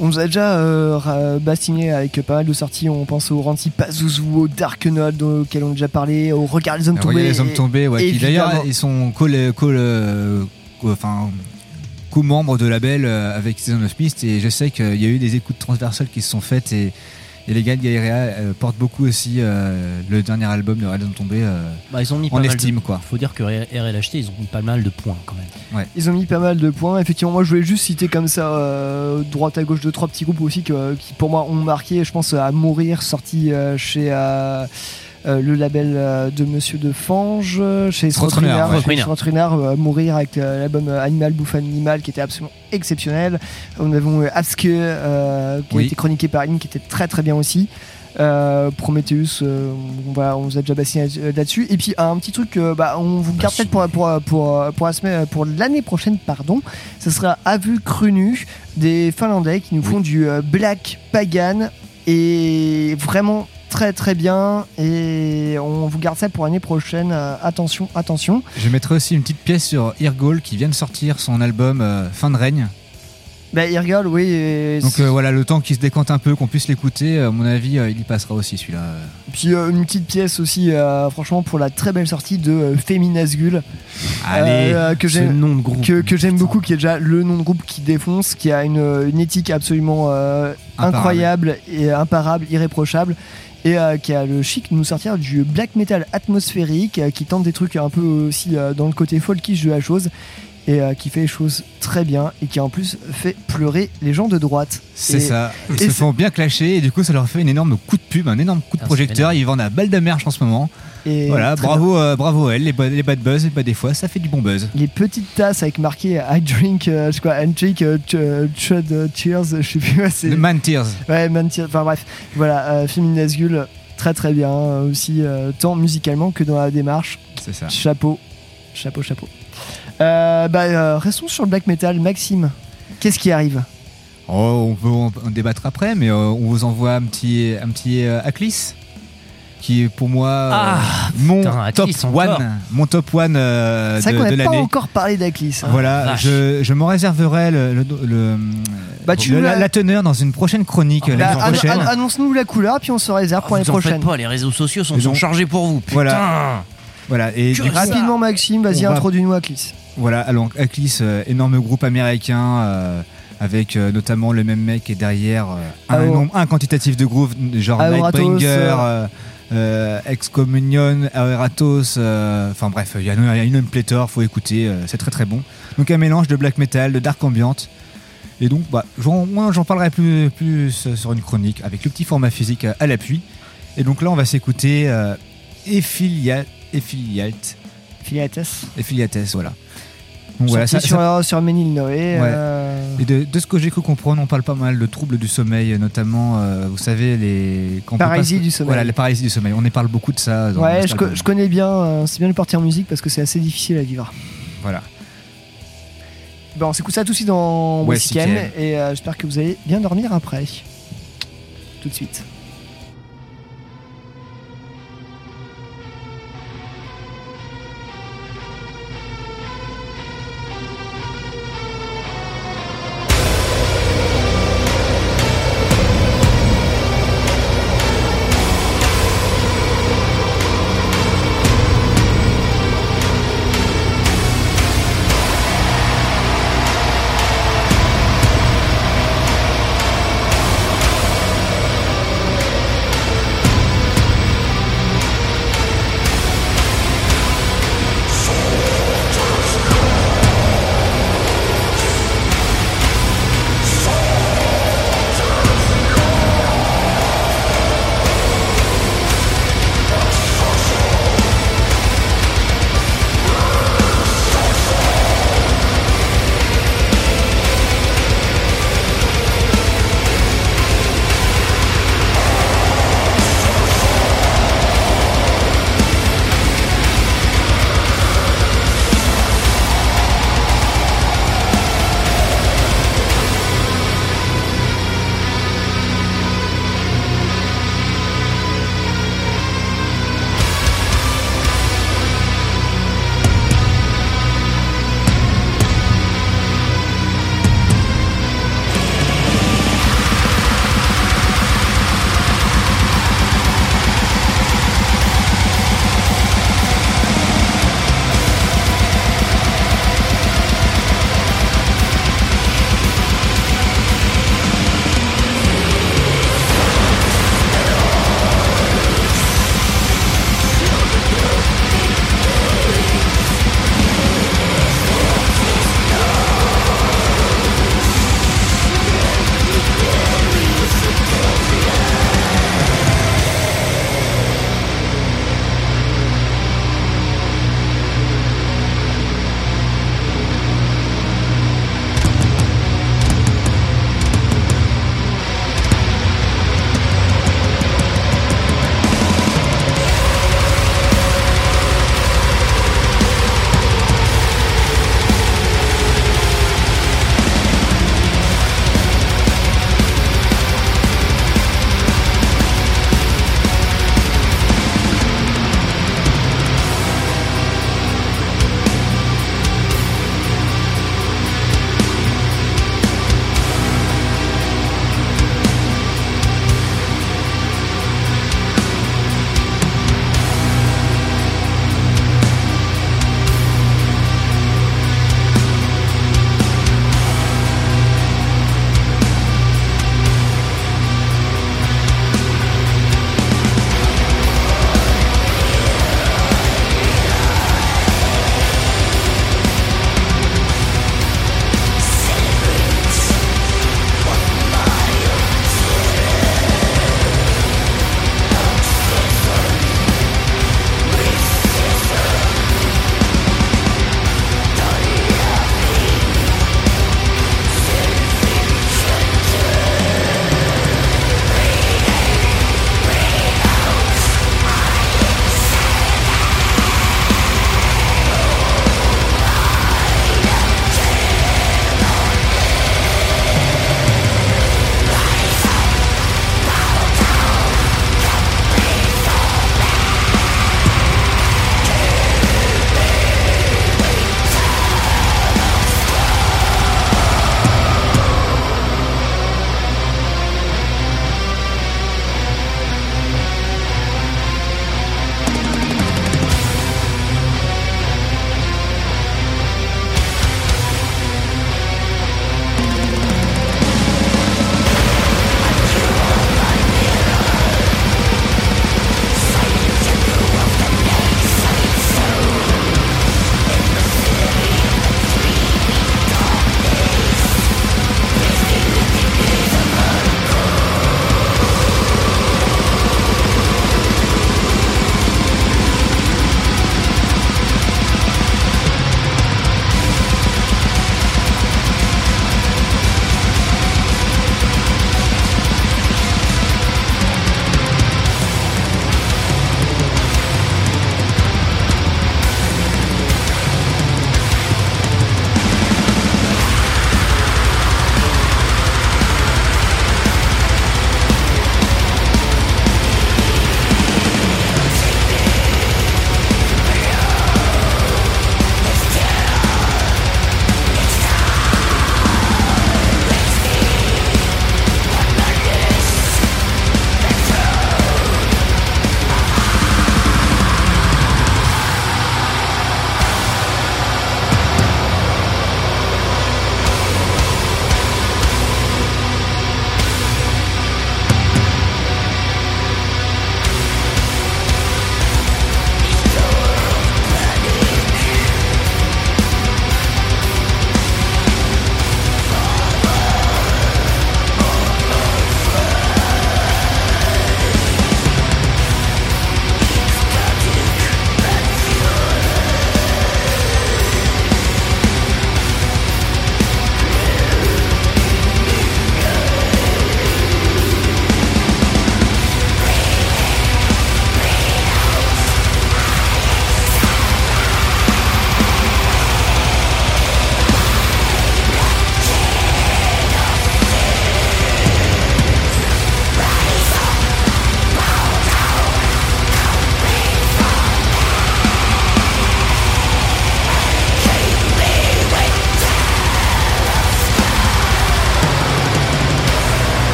On nous a déjà euh, bastiné avec pas mal de sorties. On pense au Ranty Pazuzu, au Dark Node, auquel on a déjà parlé, au Regard les hommes tombés. Regarde les hommes tombés, ouais, qui d'ailleurs ils sont co- co- euh, enfin, co-membres de label euh, avec Season of Mist et je sais qu'il y a eu des écoutes transversales qui se sont faites et, et les gars de Gaïrea euh, portent beaucoup aussi euh, le dernier album de tombés euh, Bah, ils ont mis en pas mal estime de... quoi. Faut dire que RLHT, ils ont mis pas mal de points quand même. Ouais. Ils ont mis pas mal de points. Effectivement, moi je voulais juste citer comme ça, euh, droite à gauche, deux, trois petits groupes aussi que- qui pour moi ont marqué. Je pense à Mourir, sorti euh, chez euh, le label euh, de Monsieur de Fange, euh, chez ouais. euh, Mourir avec euh, l'album euh, Animal Bouffe Animal qui était absolument exceptionnel. On avons euh, Abske euh, qui Oui. a été chroniqué par Lynn qui était très très bien aussi. Euh, Prometheus, euh, on, va, on vous a déjà bassiné là- là-dessus. Et puis un petit truc, euh, bah, on vous garde peut-être pour, pour, pour, pour, la semaine- pour l'année prochaine, pardon. Ce sera à vue cru nu des Finlandais qui nous font du euh, black pagan et vraiment très très bien. Et on vous garde ça pour l'année prochaine. Euh, attention, attention. Je mettrai aussi une petite pièce sur Irgol qui vient de sortir son album euh, Fin de règne. Bah, il rigole, oui. et Donc euh, voilà, le temps qu'il se décante un peu, qu'on puisse l'écouter, à mon avis, il y passera aussi celui-là. Puis une petite pièce aussi, franchement, pour la très belle sortie de Féminasgul. Allez, que ce j'aime nom de groupe, que, que j'aime beaucoup, qui est déjà le nom de groupe qui défonce, qui a une, une éthique absolument incroyable et imparable, irréprochable. Et euh, qui a le chic de nous sortir du black metal atmosphérique, euh, qui tente des trucs un peu aussi euh, dans le côté folkish de la chose, et euh, qui fait les choses très bien, et qui en plus fait pleurer les gens de droite. C'est ça. Ils et se font bien clasher et du coup ça leur fait un énorme coup de pub, un énorme coup de Ah, projecteur. Ils vendent à balle de merche en ce moment. Et voilà, bravo, euh, bravo à elle, les, les bad buzz, et bah des fois ça fait du bon buzz. les petites tasses avec marqué I drink, euh, je sais quoi, I drink euh, ch- euh, chud euh, cheers, je sais plus, c'est. The Man Tears. Ouais, Man Tears, enfin bref, voilà, euh, Gull, très très bien, euh, aussi euh, tant musicalement que dans la démarche. C'est ça. Chapeau, chapeau, chapeau. Euh, bah, euh, restons sur le black metal, Maxime, qu'est-ce qui arrive? Oh, on peut en, débattre après, mais euh, on vous envoie un petit, un petit euh, Aklis. Qui est pour moi Ah, euh, mon putain, top one, mon top one euh, C'est de, vrai qu'on de n'a pas l'année. encore parlé d'Aklis. hein. Voilà, vache. je, je me réserverai le, le- le- Bah, tu le- l'as- la, la teneur dans une prochaine chronique Bah, l'année prochaine. annon- Annonce-nous la couleur, puis on se réserve pour l'année Vous en faites prochaine. pas, les réseaux sociaux sont, chargés pour vous. Putain. Voilà. Voilà, et du coup, Rapidement, Maxime, vas-y, va- introduis-nous Aklis. Voilà, alors Aklis, euh, énorme groupe américain euh, avec euh, notamment le même mec qui est derrière euh, un Aor- nombre un quantitatif de groupes genre Aoratos, Nightbringer, euh, euh, Excommunion, Aeratos, euh, enfin bref, il y, a une- il y a une pléthore, faut écouter, euh, c'est très très bon. Donc un mélange de black metal, de dark ambient. Et donc, bah, j'en- moi j'en parlerai plus, plus sur une chronique avec le petit format physique à l'appui. Et donc là, on va s'écouter euh, Effiliate, Effiliate, Filiates. Effiliates, voilà. Donc voilà, Sorti ça- sur, ça- sur Ménil Noé. euh, et de, de ce que j'ai cru comprendre, on parle pas mal de troubles du sommeil, notamment, euh, vous savez, les Paralysie pas- du sommeil. Voilà, les paralysies du sommeil. On en parle beaucoup de ça. Dans Ouais, je, co- je connais bien. euh, c'est bien de partir en musique parce que c'est assez difficile à vivre. Voilà. Bon, on s'écoute ça tout de suite dans Ouais, Sickem. et euh, j'espère que vous allez bien dormir après. Tout de suite.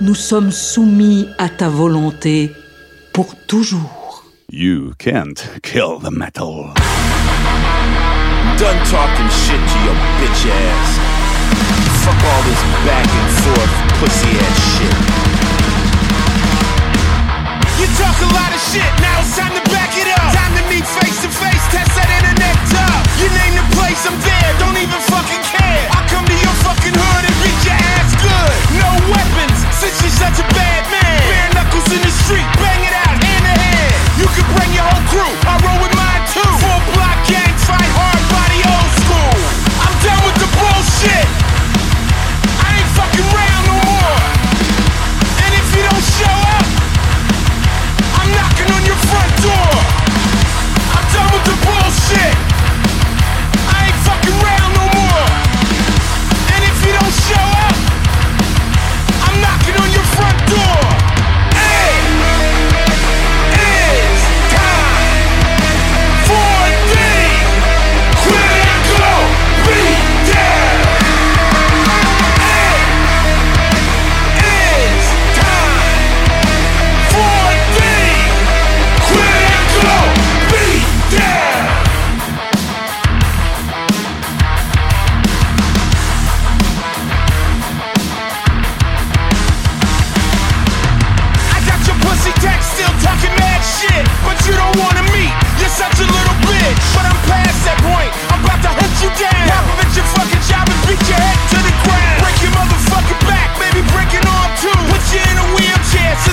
nous sommes soumis à ta volonté pour toujours. You can't kill the metal. Done talking shit to your bitch ass. Fuck all this back and forth pussy ass shit. You talk a lot of shit, now it's time to back it up. Time to meet face to face, test that tough. You name the place, I'm there, don't even fucking care. I come to your fucking hood and beat your ass good. No weapons, since you're such a bad man. Bare knuckles in the street, bang it out, hand to hand. You can bring your whole crew, I roll with mine too. Full block gang, fight hard, body old school. I'm done with the bullshit. I ain't fucking round no more. And if you don't show up, I'm knocking on your front door. Fucking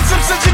It's such a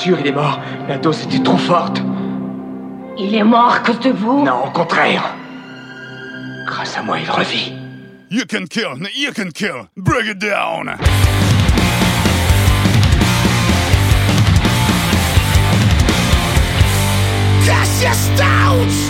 Sûr, il est mort. La dose était trop forte. Il est mort à cause de vous? Non, au contraire. Grâce à moi, il revit. You can kill, you can kill. Bring it down. Who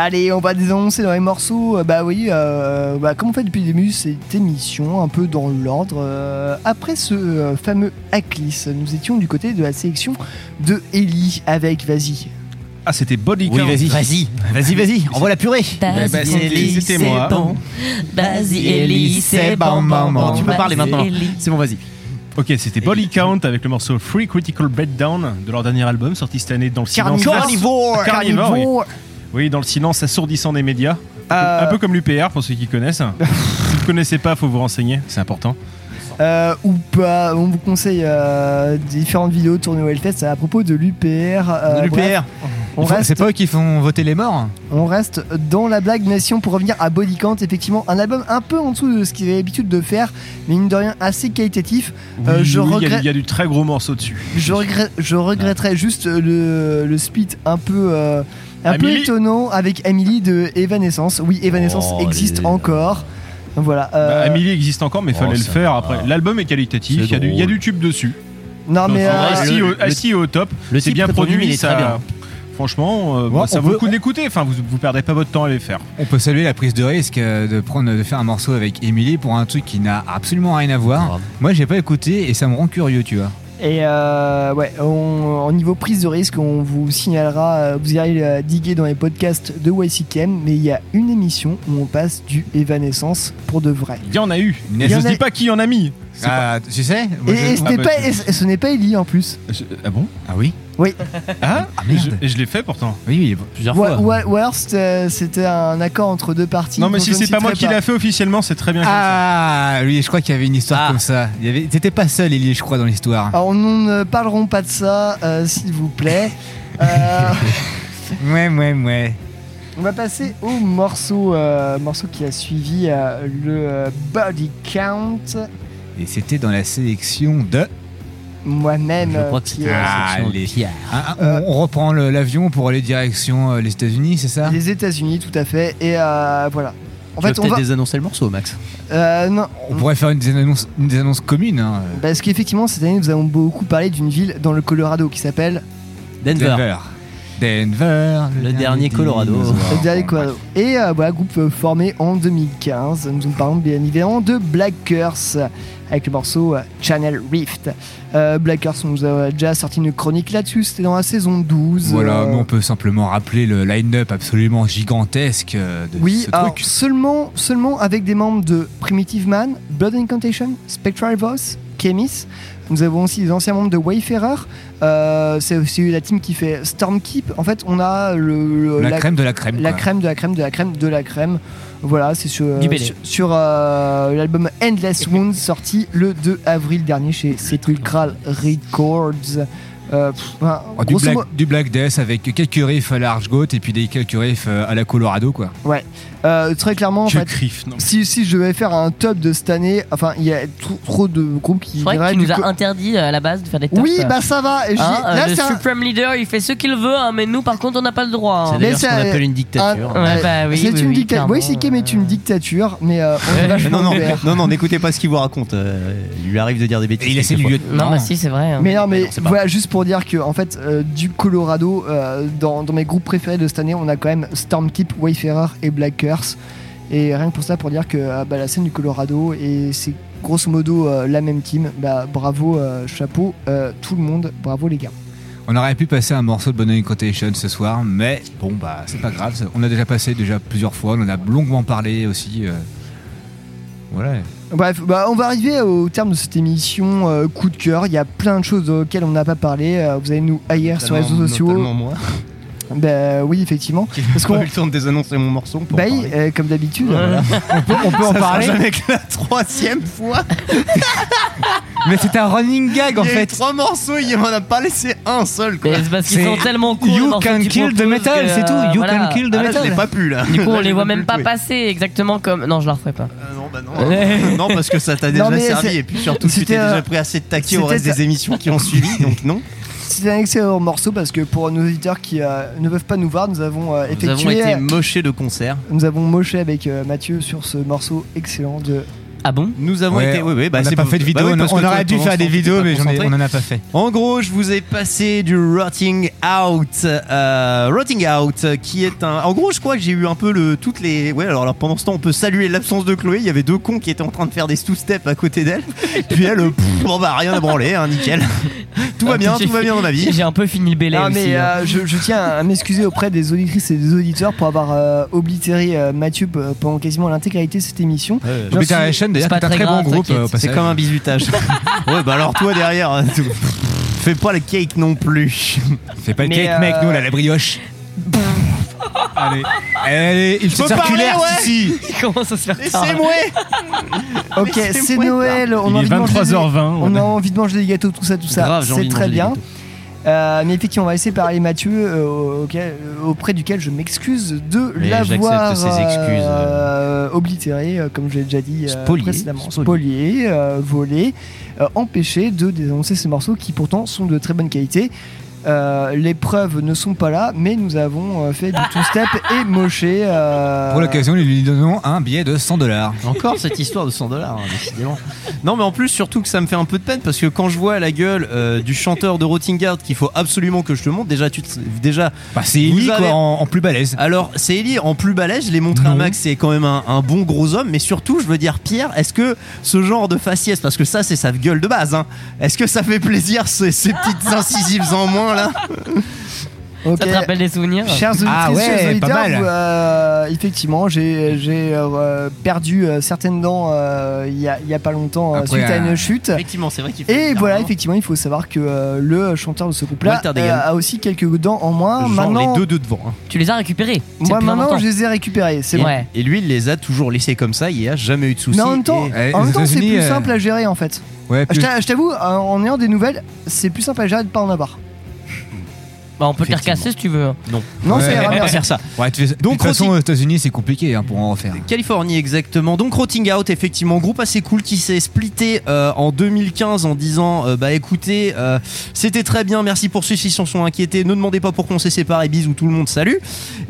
Allez, on va dénoncer dans les morceaux. Euh, Bah oui, euh, bah, comme on fait depuis le début cette émission, un peu dans l'ordre. euh, après ce euh, fameux Aklis, nous étions du côté de la sélection de Ellie avec, vas-y. Ah, c'était Body Oui, Count. vas-y. Vas-y, vas-y, vas-y, envoie la purée. Bah, c'était- c'était moi. Vas-y, Ellie, c'est bon, bon, bon. Tu peux parler Vas-y, maintenant. Ellie. C'est bon, vas-y. Ok, c'était Body Count avec le morceau Free Critical Breakdown de leur dernier album sorti cette année dans le silence. Carnivore. Carnivore, oui. Oui, dans le silence assourdissant des médias. Euh. Un peu comme l'UPR pour ceux qui connaissent. si vous ne connaissez pas, faut vous renseigner, c'est important. Euh, ou pas. On vous conseille euh, différentes vidéos tournées au Hellfest à propos de l'UPR. euh, De l'UPR. reste, C'est pas eux qui font voter les morts on reste dans la blague, mais si on pour revenir à Body Count, effectivement, un album un peu en dessous de ce qu'il avait l'habitude de faire, mais mine de rien assez qualitatif. Euh, Oui, je oui, il y a- regrette. il y, a du très gros morceau dessus. Je, regrette, je regretterais juste le, le split un peu, un peu étonnant avec Emily de Evanescence. Oui, Evanescence Oh, existe les- encore. Voilà. euh, Bah, Amélie existe encore, mais il fallait Oh, le ça faire va. après. L'album est qualitatif, C'est il y, a du- il y a drôle. du tube dessus. Non, mais, Donc, euh, assis, le- au, le- assis au top, le c'est type bien produit, il est ça- très bien. Franchement, euh, ça on vaut peut- le coup d'écouter. Enfin, vous, vous perdez pas votre temps à les faire. On peut saluer la prise de risque euh, de prendre de faire un morceau avec Emily pour un truc qui n'a absolument rien à voir. Moi, j'ai pas écouté et ça me rend curieux, tu vois. Et euh, ouais, on- au niveau prise de risque, on vous signalera, euh, vous irez euh, diguer dans les podcasts de YCKM, mais il y a une émission où on passe du Evanescence pour de vrai. Il y en a eu. Mais je en a- dis pas qui en a mis. C'est Ah, tu sais Et, Ah, n'est bah, pas- je- et ce- et ce n'est pas Ellie en plus. Ah bon? Ah oui? Oui. Ah, merde. je, et je l'ai fait pourtant. Oui, plusieurs Ou, ou- ou alors c'était c'était un accord entre deux parties. Non, mais dont si je ne c'est pas moi citerai qui l'a fait officiellement, c'est très bien. Ah, oui, je crois qu'il y avait une histoire comme ça. Il y avait... T'étais pas seul, Elie, je crois, dans l'histoire. Alors nous ne parlerons pas de ça, euh, s'il vous plaît. Euh, Ouais, ouais, ouais. On va passer au morceau, euh, morceau qui a suivi euh, le euh, Body Count. Et c'était dans la sélection de. Moi-même. Je crois euh, que c'était la Pierre. Ah, ah, on, on reprend le- l'avion pour aller direction euh, les États-Unis, c'est ça? Les États-Unis, tout à fait. Et euh, voilà. En tu fait, on peut-être va. désannoncer le morceau, Max. Euh, non. On pourrait faire une des annonces, une des annonces communes. hein. Parce qu'effectivement, cette année, nous avons beaucoup parlé d'une ville dans le Colorado qui s'appelle Denver. Denver. Denver. Le dernier Colorado. Le dernier Colorado. Et euh, voilà, groupe euh, formé en 2015. Nous en parlons bien évidemment de Black Curse avec le morceau euh, Channel Rift. Euh, Black Curse, on nous a déjà sorti une chronique là-dessus. C'était dans la saison 12. Voilà, euh, mais on peut simplement rappeler le line-up absolument gigantesque de Oui, ce alors truc. seulement, seulement avec des membres de Primitive Man, Blood Incantation, Spectral Voice, Chemis. Nous avons aussi des anciens membres de Wayfarer. Euh, c'est aussi la team qui fait Stormkeep. En fait, on a le, le- La crème de la crème, La quoi. crème de la crème de la crème de la crème. Voilà, c'est sur, euh, l'album Endless Wounds sorti le 2 avril dernier chez Sepulchral Records. Euh, pff, Oh, du, black, modo- du Black Death avec quelques riffs à la Archgoat et puis des quelques riffs euh, à la Colorado quoi. Ouais, Euh, très clairement, en fait, griffe, si, si je devais faire un top de cette année, enfin, il y a trop, trop de groupes qui C'est vrai qu'il du nous a interdit euh, à la base de faire des tops. Oui, bah ça va. et je Hein, dis- euh, là, le c'est un- Supreme Leader, il fait ce qu'il veut, hein, mais nous, par contre, on n'a pas le droit. hein. C'est d'ailleurs ce qu'on appelle une dictature. un- Ouais, bah oui, c'est oui, une oui, dictature. Oui, c'est est une dictature, mais euh, on est vachement non, non, non, non, n'écoutez pas ce qu'il vous raconte. euh, il lui arrive de dire des bêtises. Et il essaie de quelquefois. lui Non, bah si, c'est vrai. hein. Mais non, mais voilà, juste pour dire que en fait, euh, du Colorado, euh, dans, dans mes groupes préférés de cette année, on a quand même Stormkeep, Wayfarer et Black Et rien que pour ça, pour dire que euh, bah, la scène du Colorado, et c'est grosso modo euh, la même team, bah, bravo, euh, chapeau, euh, tout le monde, bravo les gars. On aurait pu passer un morceau de Bonnie Quotation ce soir, mais bon bah c'est pas grave, on a déjà passé déjà plusieurs fois, on en a longuement parlé aussi. euh, Voilà. Bref, bah, on va arriver au terme de cette émission euh, coup de cœur. Il y a plein de choses auxquelles on n'a pas parlé. Vous allez nous haïr sur les réseaux sociaux. notamment moi. Bah oui, effectivement. Parce qu'on a eu le temps de désannoncer mon morceau. pour bah en euh, comme d'habitude. Ouais. voilà. On peut, on peut en Ça sera parler. jamais que la troisième fois. Mais c'est un running gag en Il y a eu fait. trois morceaux, il m'en a pas laissé un seul. Quoi. C'est parce qu'ils sont tellement cool. You can kill the metal, c'est tout. euh, You voilà. can kill the Ah, là, je l'ai metal. pas pu là. Du coup, on Là, les voit même pas jouer. passer exactement comme. Non, je la referai pas. Ah non, bah non. Non, parce que ça t'a déjà servi et puis surtout tu t'es déjà pris assez de taquets au reste des émissions qui ont suivi, donc non. C'est un excellent morceau parce que pour nos auditeurs qui euh, ne peuvent pas nous voir, nous avons euh, Nous avons effectué. été mochés de concert. Nous avons moché avec euh, Mathieu sur ce morceau excellent de. Ah bon Nous avons Ouais, été. Oui, oui, bah, on n'a pas fait de bah vidéo, oui, on, aurait dû faire des vidéos, mais on en a pas fait. En gros, je vous ai passé du Rotting Out. Euh, Rotting Out, qui est un. En gros, je crois que j'ai eu un peu le. Toutes les. Ouais, alors, alors, pendant ce temps, on peut saluer l'absence de Chloé. Il y avait deux cons qui étaient en train de faire des two-steps à côté d'elle. Puis elle, pff, bon bah, rien à branler, hein, nickel. tout va bien, J'ai tout va bien dans ma vie. J'ai un peu fini le bélé Non, aussi. mais hein. euh, je, je tiens à m'excuser auprès des auditrices et des auditeurs pour avoir euh, oblitéré euh, Mathieu pendant quasiment l'intégralité de cette émission. Obliteration, d'ailleurs, c'est pas c'est un très bon groupe euh, C'est comme un bisutage. ouais, bah alors toi derrière, hein, tu- fais pas le cake non plus. Fais pas le cake, mec, euh, nous, on a la brioche. Allez, allez, il faut circulaire, parler, ouais. si. Il commence à se faire tard. Laissez-moi Ok, c'est Noël, on Il a est envie de manger des- 23h20, On a envie de manger des gâteaux, tout ça, tout ça. C'est très bien. Euh, mais effectivement, on va laisser parler Mathieu, euh, auquel- euh, auprès duquel je m'excuse de l'avoir euh, oblitéré, comme je l'ai déjà dit Spolié, précédemment, spolié. volé, empêché de dénoncer ces morceaux qui pourtant sont de très bonne qualité. Euh, les preuves ne sont pas là, mais nous avons euh, fait du two-step et moché. euh, Pour l'occasion, nous lui donnons un billet de 100 dollars. Encore cette histoire de 100 dollars, décidément. Non, mais en plus, surtout que ça me fait un peu de peine parce que quand je vois la gueule euh, du chanteur de Rottingard qu'il faut absolument que je te montre, déjà, tu te- déjà Bah, c'est Ellie, avez- quoi, en, en plus balèze. Alors, c'est Ellie en plus balèze, je l'ai montré à. Max, c'est quand même un, un bon gros homme, mais surtout, je veux dire, Pierre, est-ce que ce genre de faciès, parce que ça, c'est sa gueule de base, hein, est-ce que ça fait plaisir ces, ces petites incisives en moins là. Ça te rappelle des souvenirs Chers Ah ouais, chers auditeurs, pas mal. euh, effectivement, j'ai j'ai, euh, perdu euh, certaines dents euh, il y, a, il y a pas longtemps Après, suite à une chute. Effectivement, c'est vrai qu'il fait. Et voilà, hein. effectivement, il faut savoir que euh, le chanteur de ce groupe-là euh, a aussi quelques dents en moins. Genre maintenant, les deux de devant. hein. Tu les as récupérés. C'est moi maintenant, je les ai récupérés. C'est. Ouais. Et lui, il les a toujours laissés comme ça, il n'y a jamais eu de soucis. Mais en même temps, c'est plus euh, simple à gérer en fait. Ouais, Je plus- t'a- je t'avoue, en en ayant des nouvelles, c'est plus simple à gérer de pas en avoir. Bah, on peut te les recasser si tu veux. Non. Non, ça ira on va bien. pas faire ça. Ouais, tu fais- de toute façon, aux États-Unis, c'est compliqué hein, pour en refaire. Californie exactement. Donc Rotting Out, effectivement, groupe assez cool qui s'est splitté euh, en 2015 en disant euh, bah écoutez, euh, c'était très bien, merci pour ceux qui s'en sont inquiétés, ne demandez pas pourquoi on s'est séparés, bisous tout le monde, salut.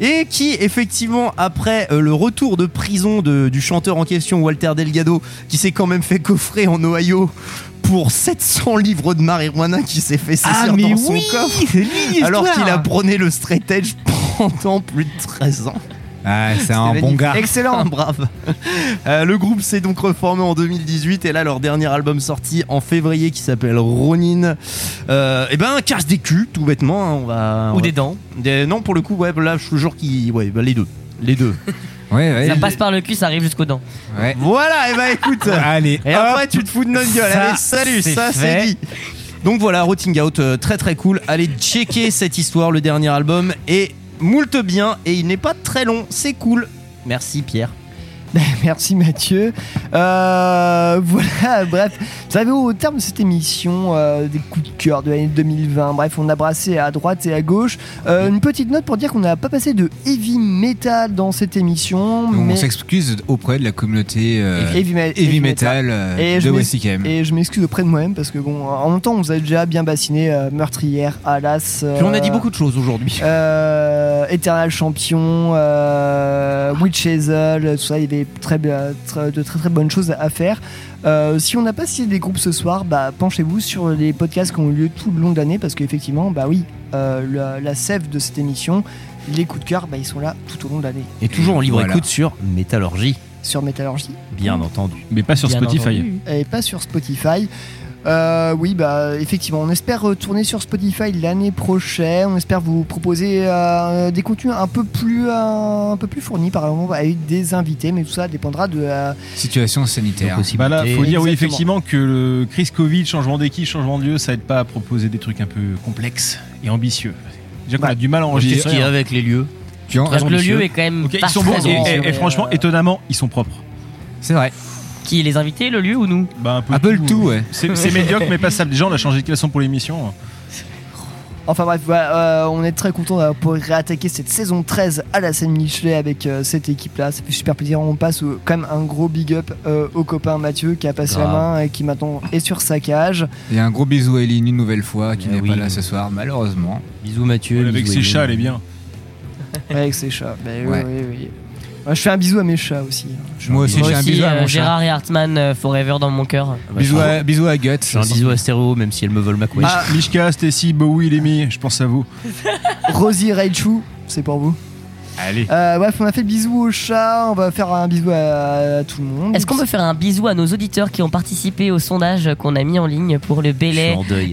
Et qui effectivement après euh, le retour de prison de- du chanteur en question Walter Delgado, qui s'est quand même fait coffrer en Ohio pour 700 livres de marijuana qui s'est fait saisir Ah, mais dans son oui, coffre alors qu'il a prôné le straight edge pendant plus de 13 ans. Ah, c'est un bon gars. Excellent. Brave. Euh, le groupe s'est donc reformé en 2018 et là leur dernier album sorti en février qui s'appelle Ronin. Euh, et ben casse des culs tout bêtement. hein, on va, on Ou va- des dents. Des- non pour le coup ouais là je te jure qui ouais bah, les deux les deux. Ouais, ouais. Ça passe par le cul, ça arrive jusqu'aux dents. Ouais. voilà et ben écoute. Allez, Et hop, après tu te fous de notre gueule. ça, Allez salut ça c'est dit. Donc voilà Rotting Out euh, très très cool. Allez checker cette histoire le dernier album est moult bien et il n'est pas très long c'est cool. Merci Pierre. Merci Mathieu. Euh, voilà, bref. Vous savez, au terme de cette émission, euh, des coups de cœur de l'année 2020, bref, on a brassé à droite et à gauche. Euh, une petite note pour dire qu'on n'a pas passé de heavy metal dans cette émission. On mais... s'excuse auprès de la communauté euh, Heavy, me- heavy heavy metal euh, Et de. Et je m'excuse auprès de moi-même parce que, bon, en même temps, on vous a déjà bien bassiné meurtrière, Alas. Puis on a dit beaucoup de choses aujourd'hui. Eternal Champion, Witch Hazel, tout ça, il y avait très, bien- très- de très très bonnes choses à faire. Euh, si on n'a pas cité des groupes ce soir, bah, penchez-vous sur les podcasts qui ont eu lieu tout le long de l'année parce qu'effectivement, bah oui, euh, la, la sève de cette émission, les coups de cœur, bah, ils sont là tout au long de l'année. Et toujours en libre Voilà. écoute sur Métallurgie, Sur Métallurgie bien entendu. Mais pas sur Bien Spotify. entendu. et pas sur Spotify. Euh, oui, bah effectivement, on espère retourner sur Spotify l'année prochaine. On espère vous proposer euh, des contenus un peu plus euh, un peu plus fournis, par exemple avec des invités, mais tout ça dépendra de la Situation sanitaire. Bah là, faut dire oui effectivement que le crise Covid, changement d'équipe, changement de lieu, ça aide pas à proposer des trucs un peu complexes et ambitieux. Déjà qu'on Bah, a du mal à Qu'est-ce enregistrer. qu'il y a avec les lieux Parce que le lieu est quand même Ok, pas ils sont bons et, et- et franchement, euh, étonnamment, ils sont propres. C'est vrai. Qui les invités, le lieu ou nous Bah, un peu, Un peu le tout, ouais. C'est c'est médiocre, mais pas ça. Déjà, on a changé de classement pour l'émission. Enfin bref, voilà, euh, on est très content d'avoir pu réattaquer cette saison 13 à la scène Michelet avec euh, cette équipe-là. Ça fait super plaisir. On passe au- quand même un gros big up euh, au copain Mathieu qui a passé la main et qui maintenant est sur sa cage. Et un gros bisou à Eline une nouvelle fois qui Eh n'est oui. pas là ce soir, malheureusement. Bisous Mathieu. Avec bisous ses chats, elle est bien. Avec ses chats. Oui, Ouais. oui, oui. Moi, je fais un bisou à mes chats aussi. Je Moi aussi, j'ai un bisou à euh, mon chat. Gérard et Hartmann, euh, Forever dans mon cœur. Bisous à, bisous à Guts. j'ai un bisou à Stéréo, même si elle me vole ma couette. Ah, Mishka, Stacy, Bowie, Lemmy, je pense à vous. Rosie Raichu, c'est pour vous. Allez. Euh, bref, on a fait le bisou au chat, on va faire un bisou à, à tout le monde. Est-ce qu'on peut faire un bisou à nos auditeurs qui ont participé au sondage qu'on a mis en ligne pour le deuil.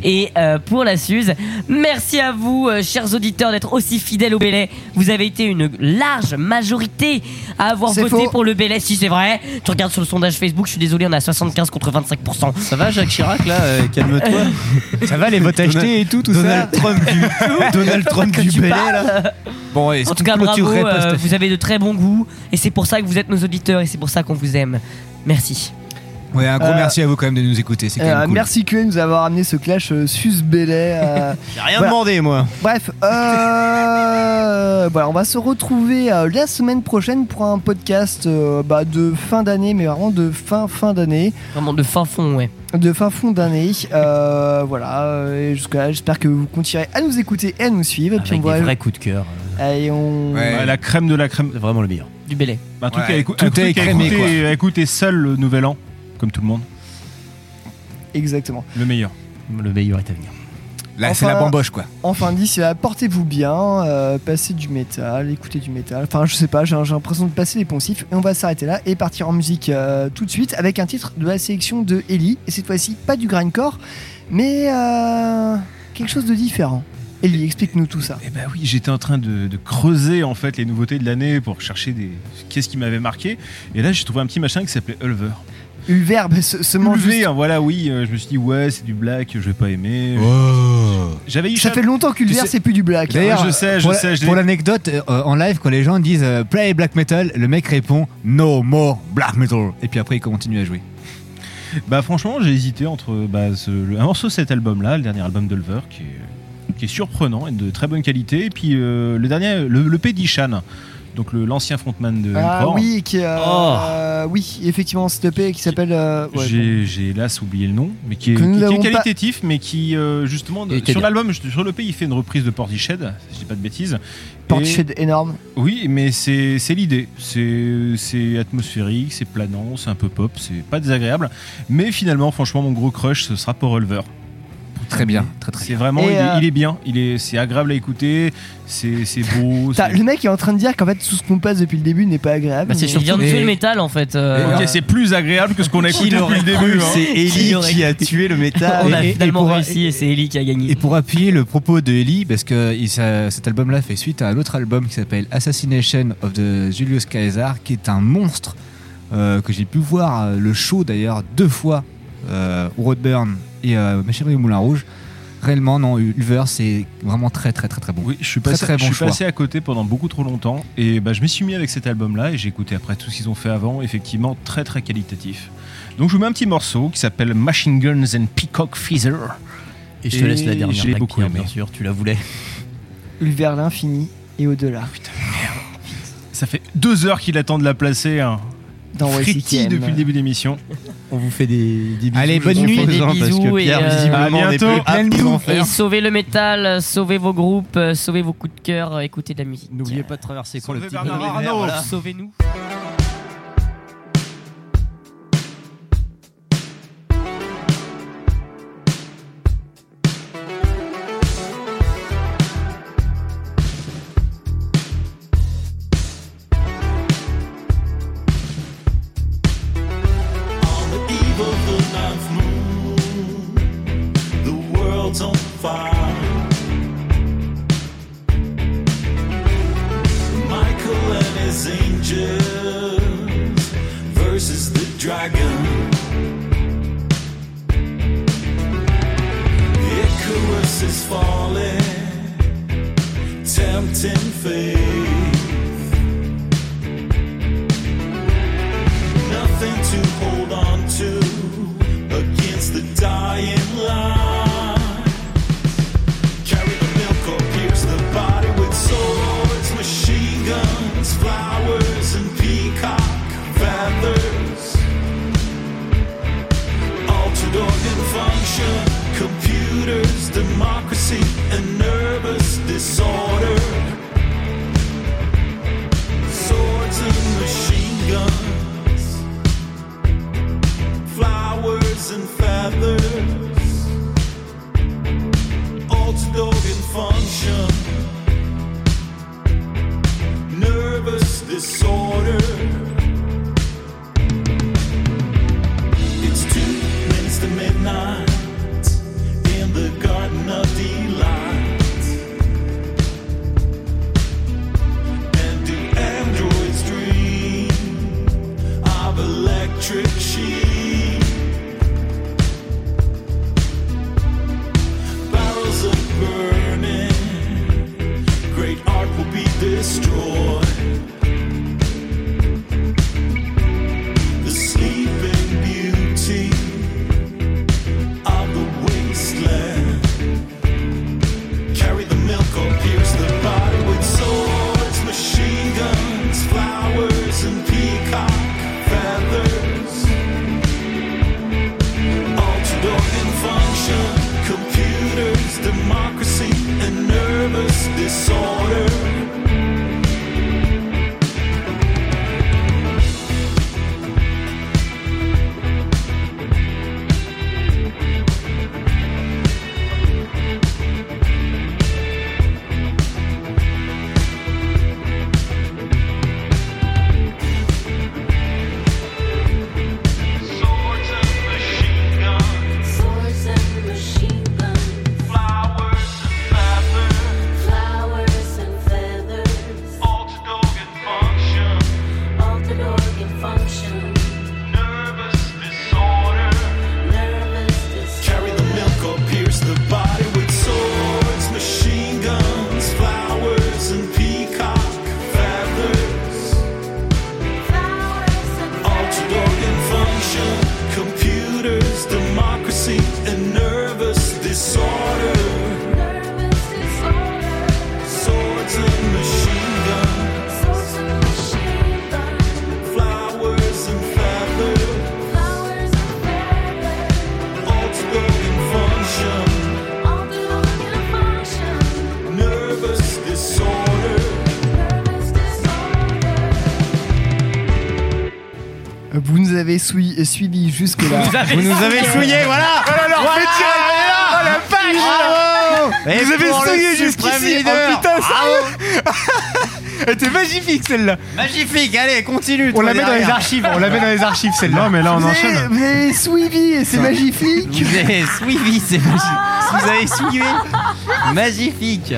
et euh, pour la Suze Merci à vous, euh, chers auditeurs, d'être aussi fidèles au Belay. Vous avez été une large majorité à avoir voté faux. pour le Belay. Si c'est vrai, tu regardes sur le sondage Facebook, je suis désolé, on a 75 contre 25%. Ça va Jacques Chirac là euh, Calme-toi. Ça va les votes achetés et tout, tout Donald ça Trump du Donald Trump du parles. là. Bon, En tout cas, bravo, euh, vous avez de très bons goûts et c'est pour ça que vous êtes nos auditeurs et c'est pour ça qu'on vous aime. Merci. Ouais, un gros Euh, merci à vous quand même de nous écouter, c'est quand Euh, même cool. Merci que de nous avoir amené ce clash euh, sus Belay. euh, J'ai rien Voilà. demandé moi. Bref, euh, voilà, on va se retrouver euh, la semaine prochaine pour un podcast euh, bah, de fin d'année, mais vraiment de fin fin d'année, Vraiment de fin fond, ouais. de fin fond d'année. Euh, voilà, et jusqu'à là, j'espère que vous continuerez à nous écouter et à nous suivre. Et puis Avec on des va, vrais coups de cœur. et on, Ouais. La crème de la crème. C'est vraiment le meilleur. Du Belay. Un truc, Ouais, à, écou- tout un truc est à écouter, quoi. à écouter seul le nouvel an, comme tout le monde. exactement. Le meilleur. Le meilleur est à venir. Là, c'est la bamboche quoi. Enfin d'ici là, portez-vous bien, euh, passez du métal, écoutez du métal. Enfin, je sais pas, j'ai j'ai l'impression de passer les poncifs. Et on va s'arrêter là et partir en musique euh, tout de suite avec un titre de la sélection de Ellie. Et cette fois-ci, pas du grindcore, mais euh, quelque chose de différent. Ellie, explique-nous tout ça. Eh ben oui, j'étais en train de, de creuser en fait les nouveautés de l'année pour chercher des qu'est-ce qui m'avait marqué. Et là, j'ai trouvé un petit machin qui s'appelait Ulver. Ulver, bah, ce, ce mange juste- hein, voilà, oui. euh, je me suis dit ouais, c'est du black, je vais pas aimer. J'avais eu Ça fait longtemps qu'Ulver, sais- c'est plus du black. hein. D'ailleurs, je sais, je pour la- sais, je l'ai- pour l'anecdote, euh, en live, quand les gens disent euh, play black metal, le mec répond no more black metal. Et puis après, il continue à jouer. Bah franchement, j'ai hésité entre bah, ce- le- un morceau de cet album-là, le dernier album d'Ulver, qui est qui est surprenant et de très bonne qualité. Et puis euh, le dernier, le, le P d'Ishan, donc le- l'ancien frontman de Ah Encore. oui, qui, Oh. euh, oui, effectivement, cet EP qui s'appelle. euh, ouais, J'ai j'ai hélas oublié le nom, mais qui est, qui- qui est n'avons pas- qualitatif, mais qui euh, justement sur l'album, sur le pays, il fait une reprise de Portishead, si je dis pas de bêtises. Portishead Et- énorme. Oui, mais c'est c'est l'idée. C'est c'est atmosphérique, c'est planant, c'est un peu pop, c'est pas désagréable. Mais finalement, franchement, mon gros crush, ce sera Pour Revolver. Très bien, très très C'est vraiment, Et, il, est, euh, il est bien, il est, c'est agréable à écouter, c'est c'est beau. C'est- le mec est en train de dire qu'en fait tout ce qu'on passe depuis le début n'est pas agréable. Bah, c'est mais- surtout vient de tuer le métal en fait. euh, Ok, c'est plus agréable que ce qu'on a écouté depuis le début. hein. C'est Ellie qui a tué le métal. On a Et- et finalement pour- réussi et c'est Ellie qui a gagné. Et pour appuyer le propos de Ellie, parce que il- ça- cet album-là fait suite à un autre album qui s'appelle Assassination of the Julius Caesar, qui est un monstre euh, que j'ai pu voir le show d'ailleurs deux fois euh, au Roadburn et euh, Machinerie au Moulin Rouge. Réellement, non, Ulver, c'est vraiment très très très très bon. Oui, je suis passé, très je bon suis choix. passé à côté pendant beaucoup trop longtemps et bah, je m'y suis mis avec cet album-là et j'ai écouté après tout ce qu'ils ont fait avant, effectivement très très qualitatif. Donc je vous mets un petit morceau qui s'appelle Machine Guns and Peacock Feather. Et je te laisse la dernière Je l'ai blague, beaucoup aimé. bien sûr, tu la voulais. Vers l'infini et au-delà. Ça fait deux heures qu'il attend de la placer. Hein. Dans Frétille YCKM. depuis le début de l'émission. On vous fait des, des bisous. Allez, bonne nuit. Des hein, parce bisous que et, Pierre, euh, visiblement, à bientôt. Plein de Et sauvez le métal, sauvez vos groupes, euh, sauvez vos coups de cœur, écoutez de la musique. N'oubliez pas de traverser quand le petit. Sauvez-nous. Avez sui- jusque-là. Vous nous avez souillé. souillés, voilà. Alors, Voilà, là. Oh la vache Bravo. Et Vous avez pour le souillé suprême jusqu'ici leader. Oh putain, sérieux Elle était magnifique celle-là Magnifique, allez, continue. On toi, la met dans les derrière. archives, on la met dans les archives celle-là. Non, mais là, on vous enchaîne. vous avez suivi et c'est magnifique Vous avez suivi, c'est magique. Vous avez suivi. Magnifique.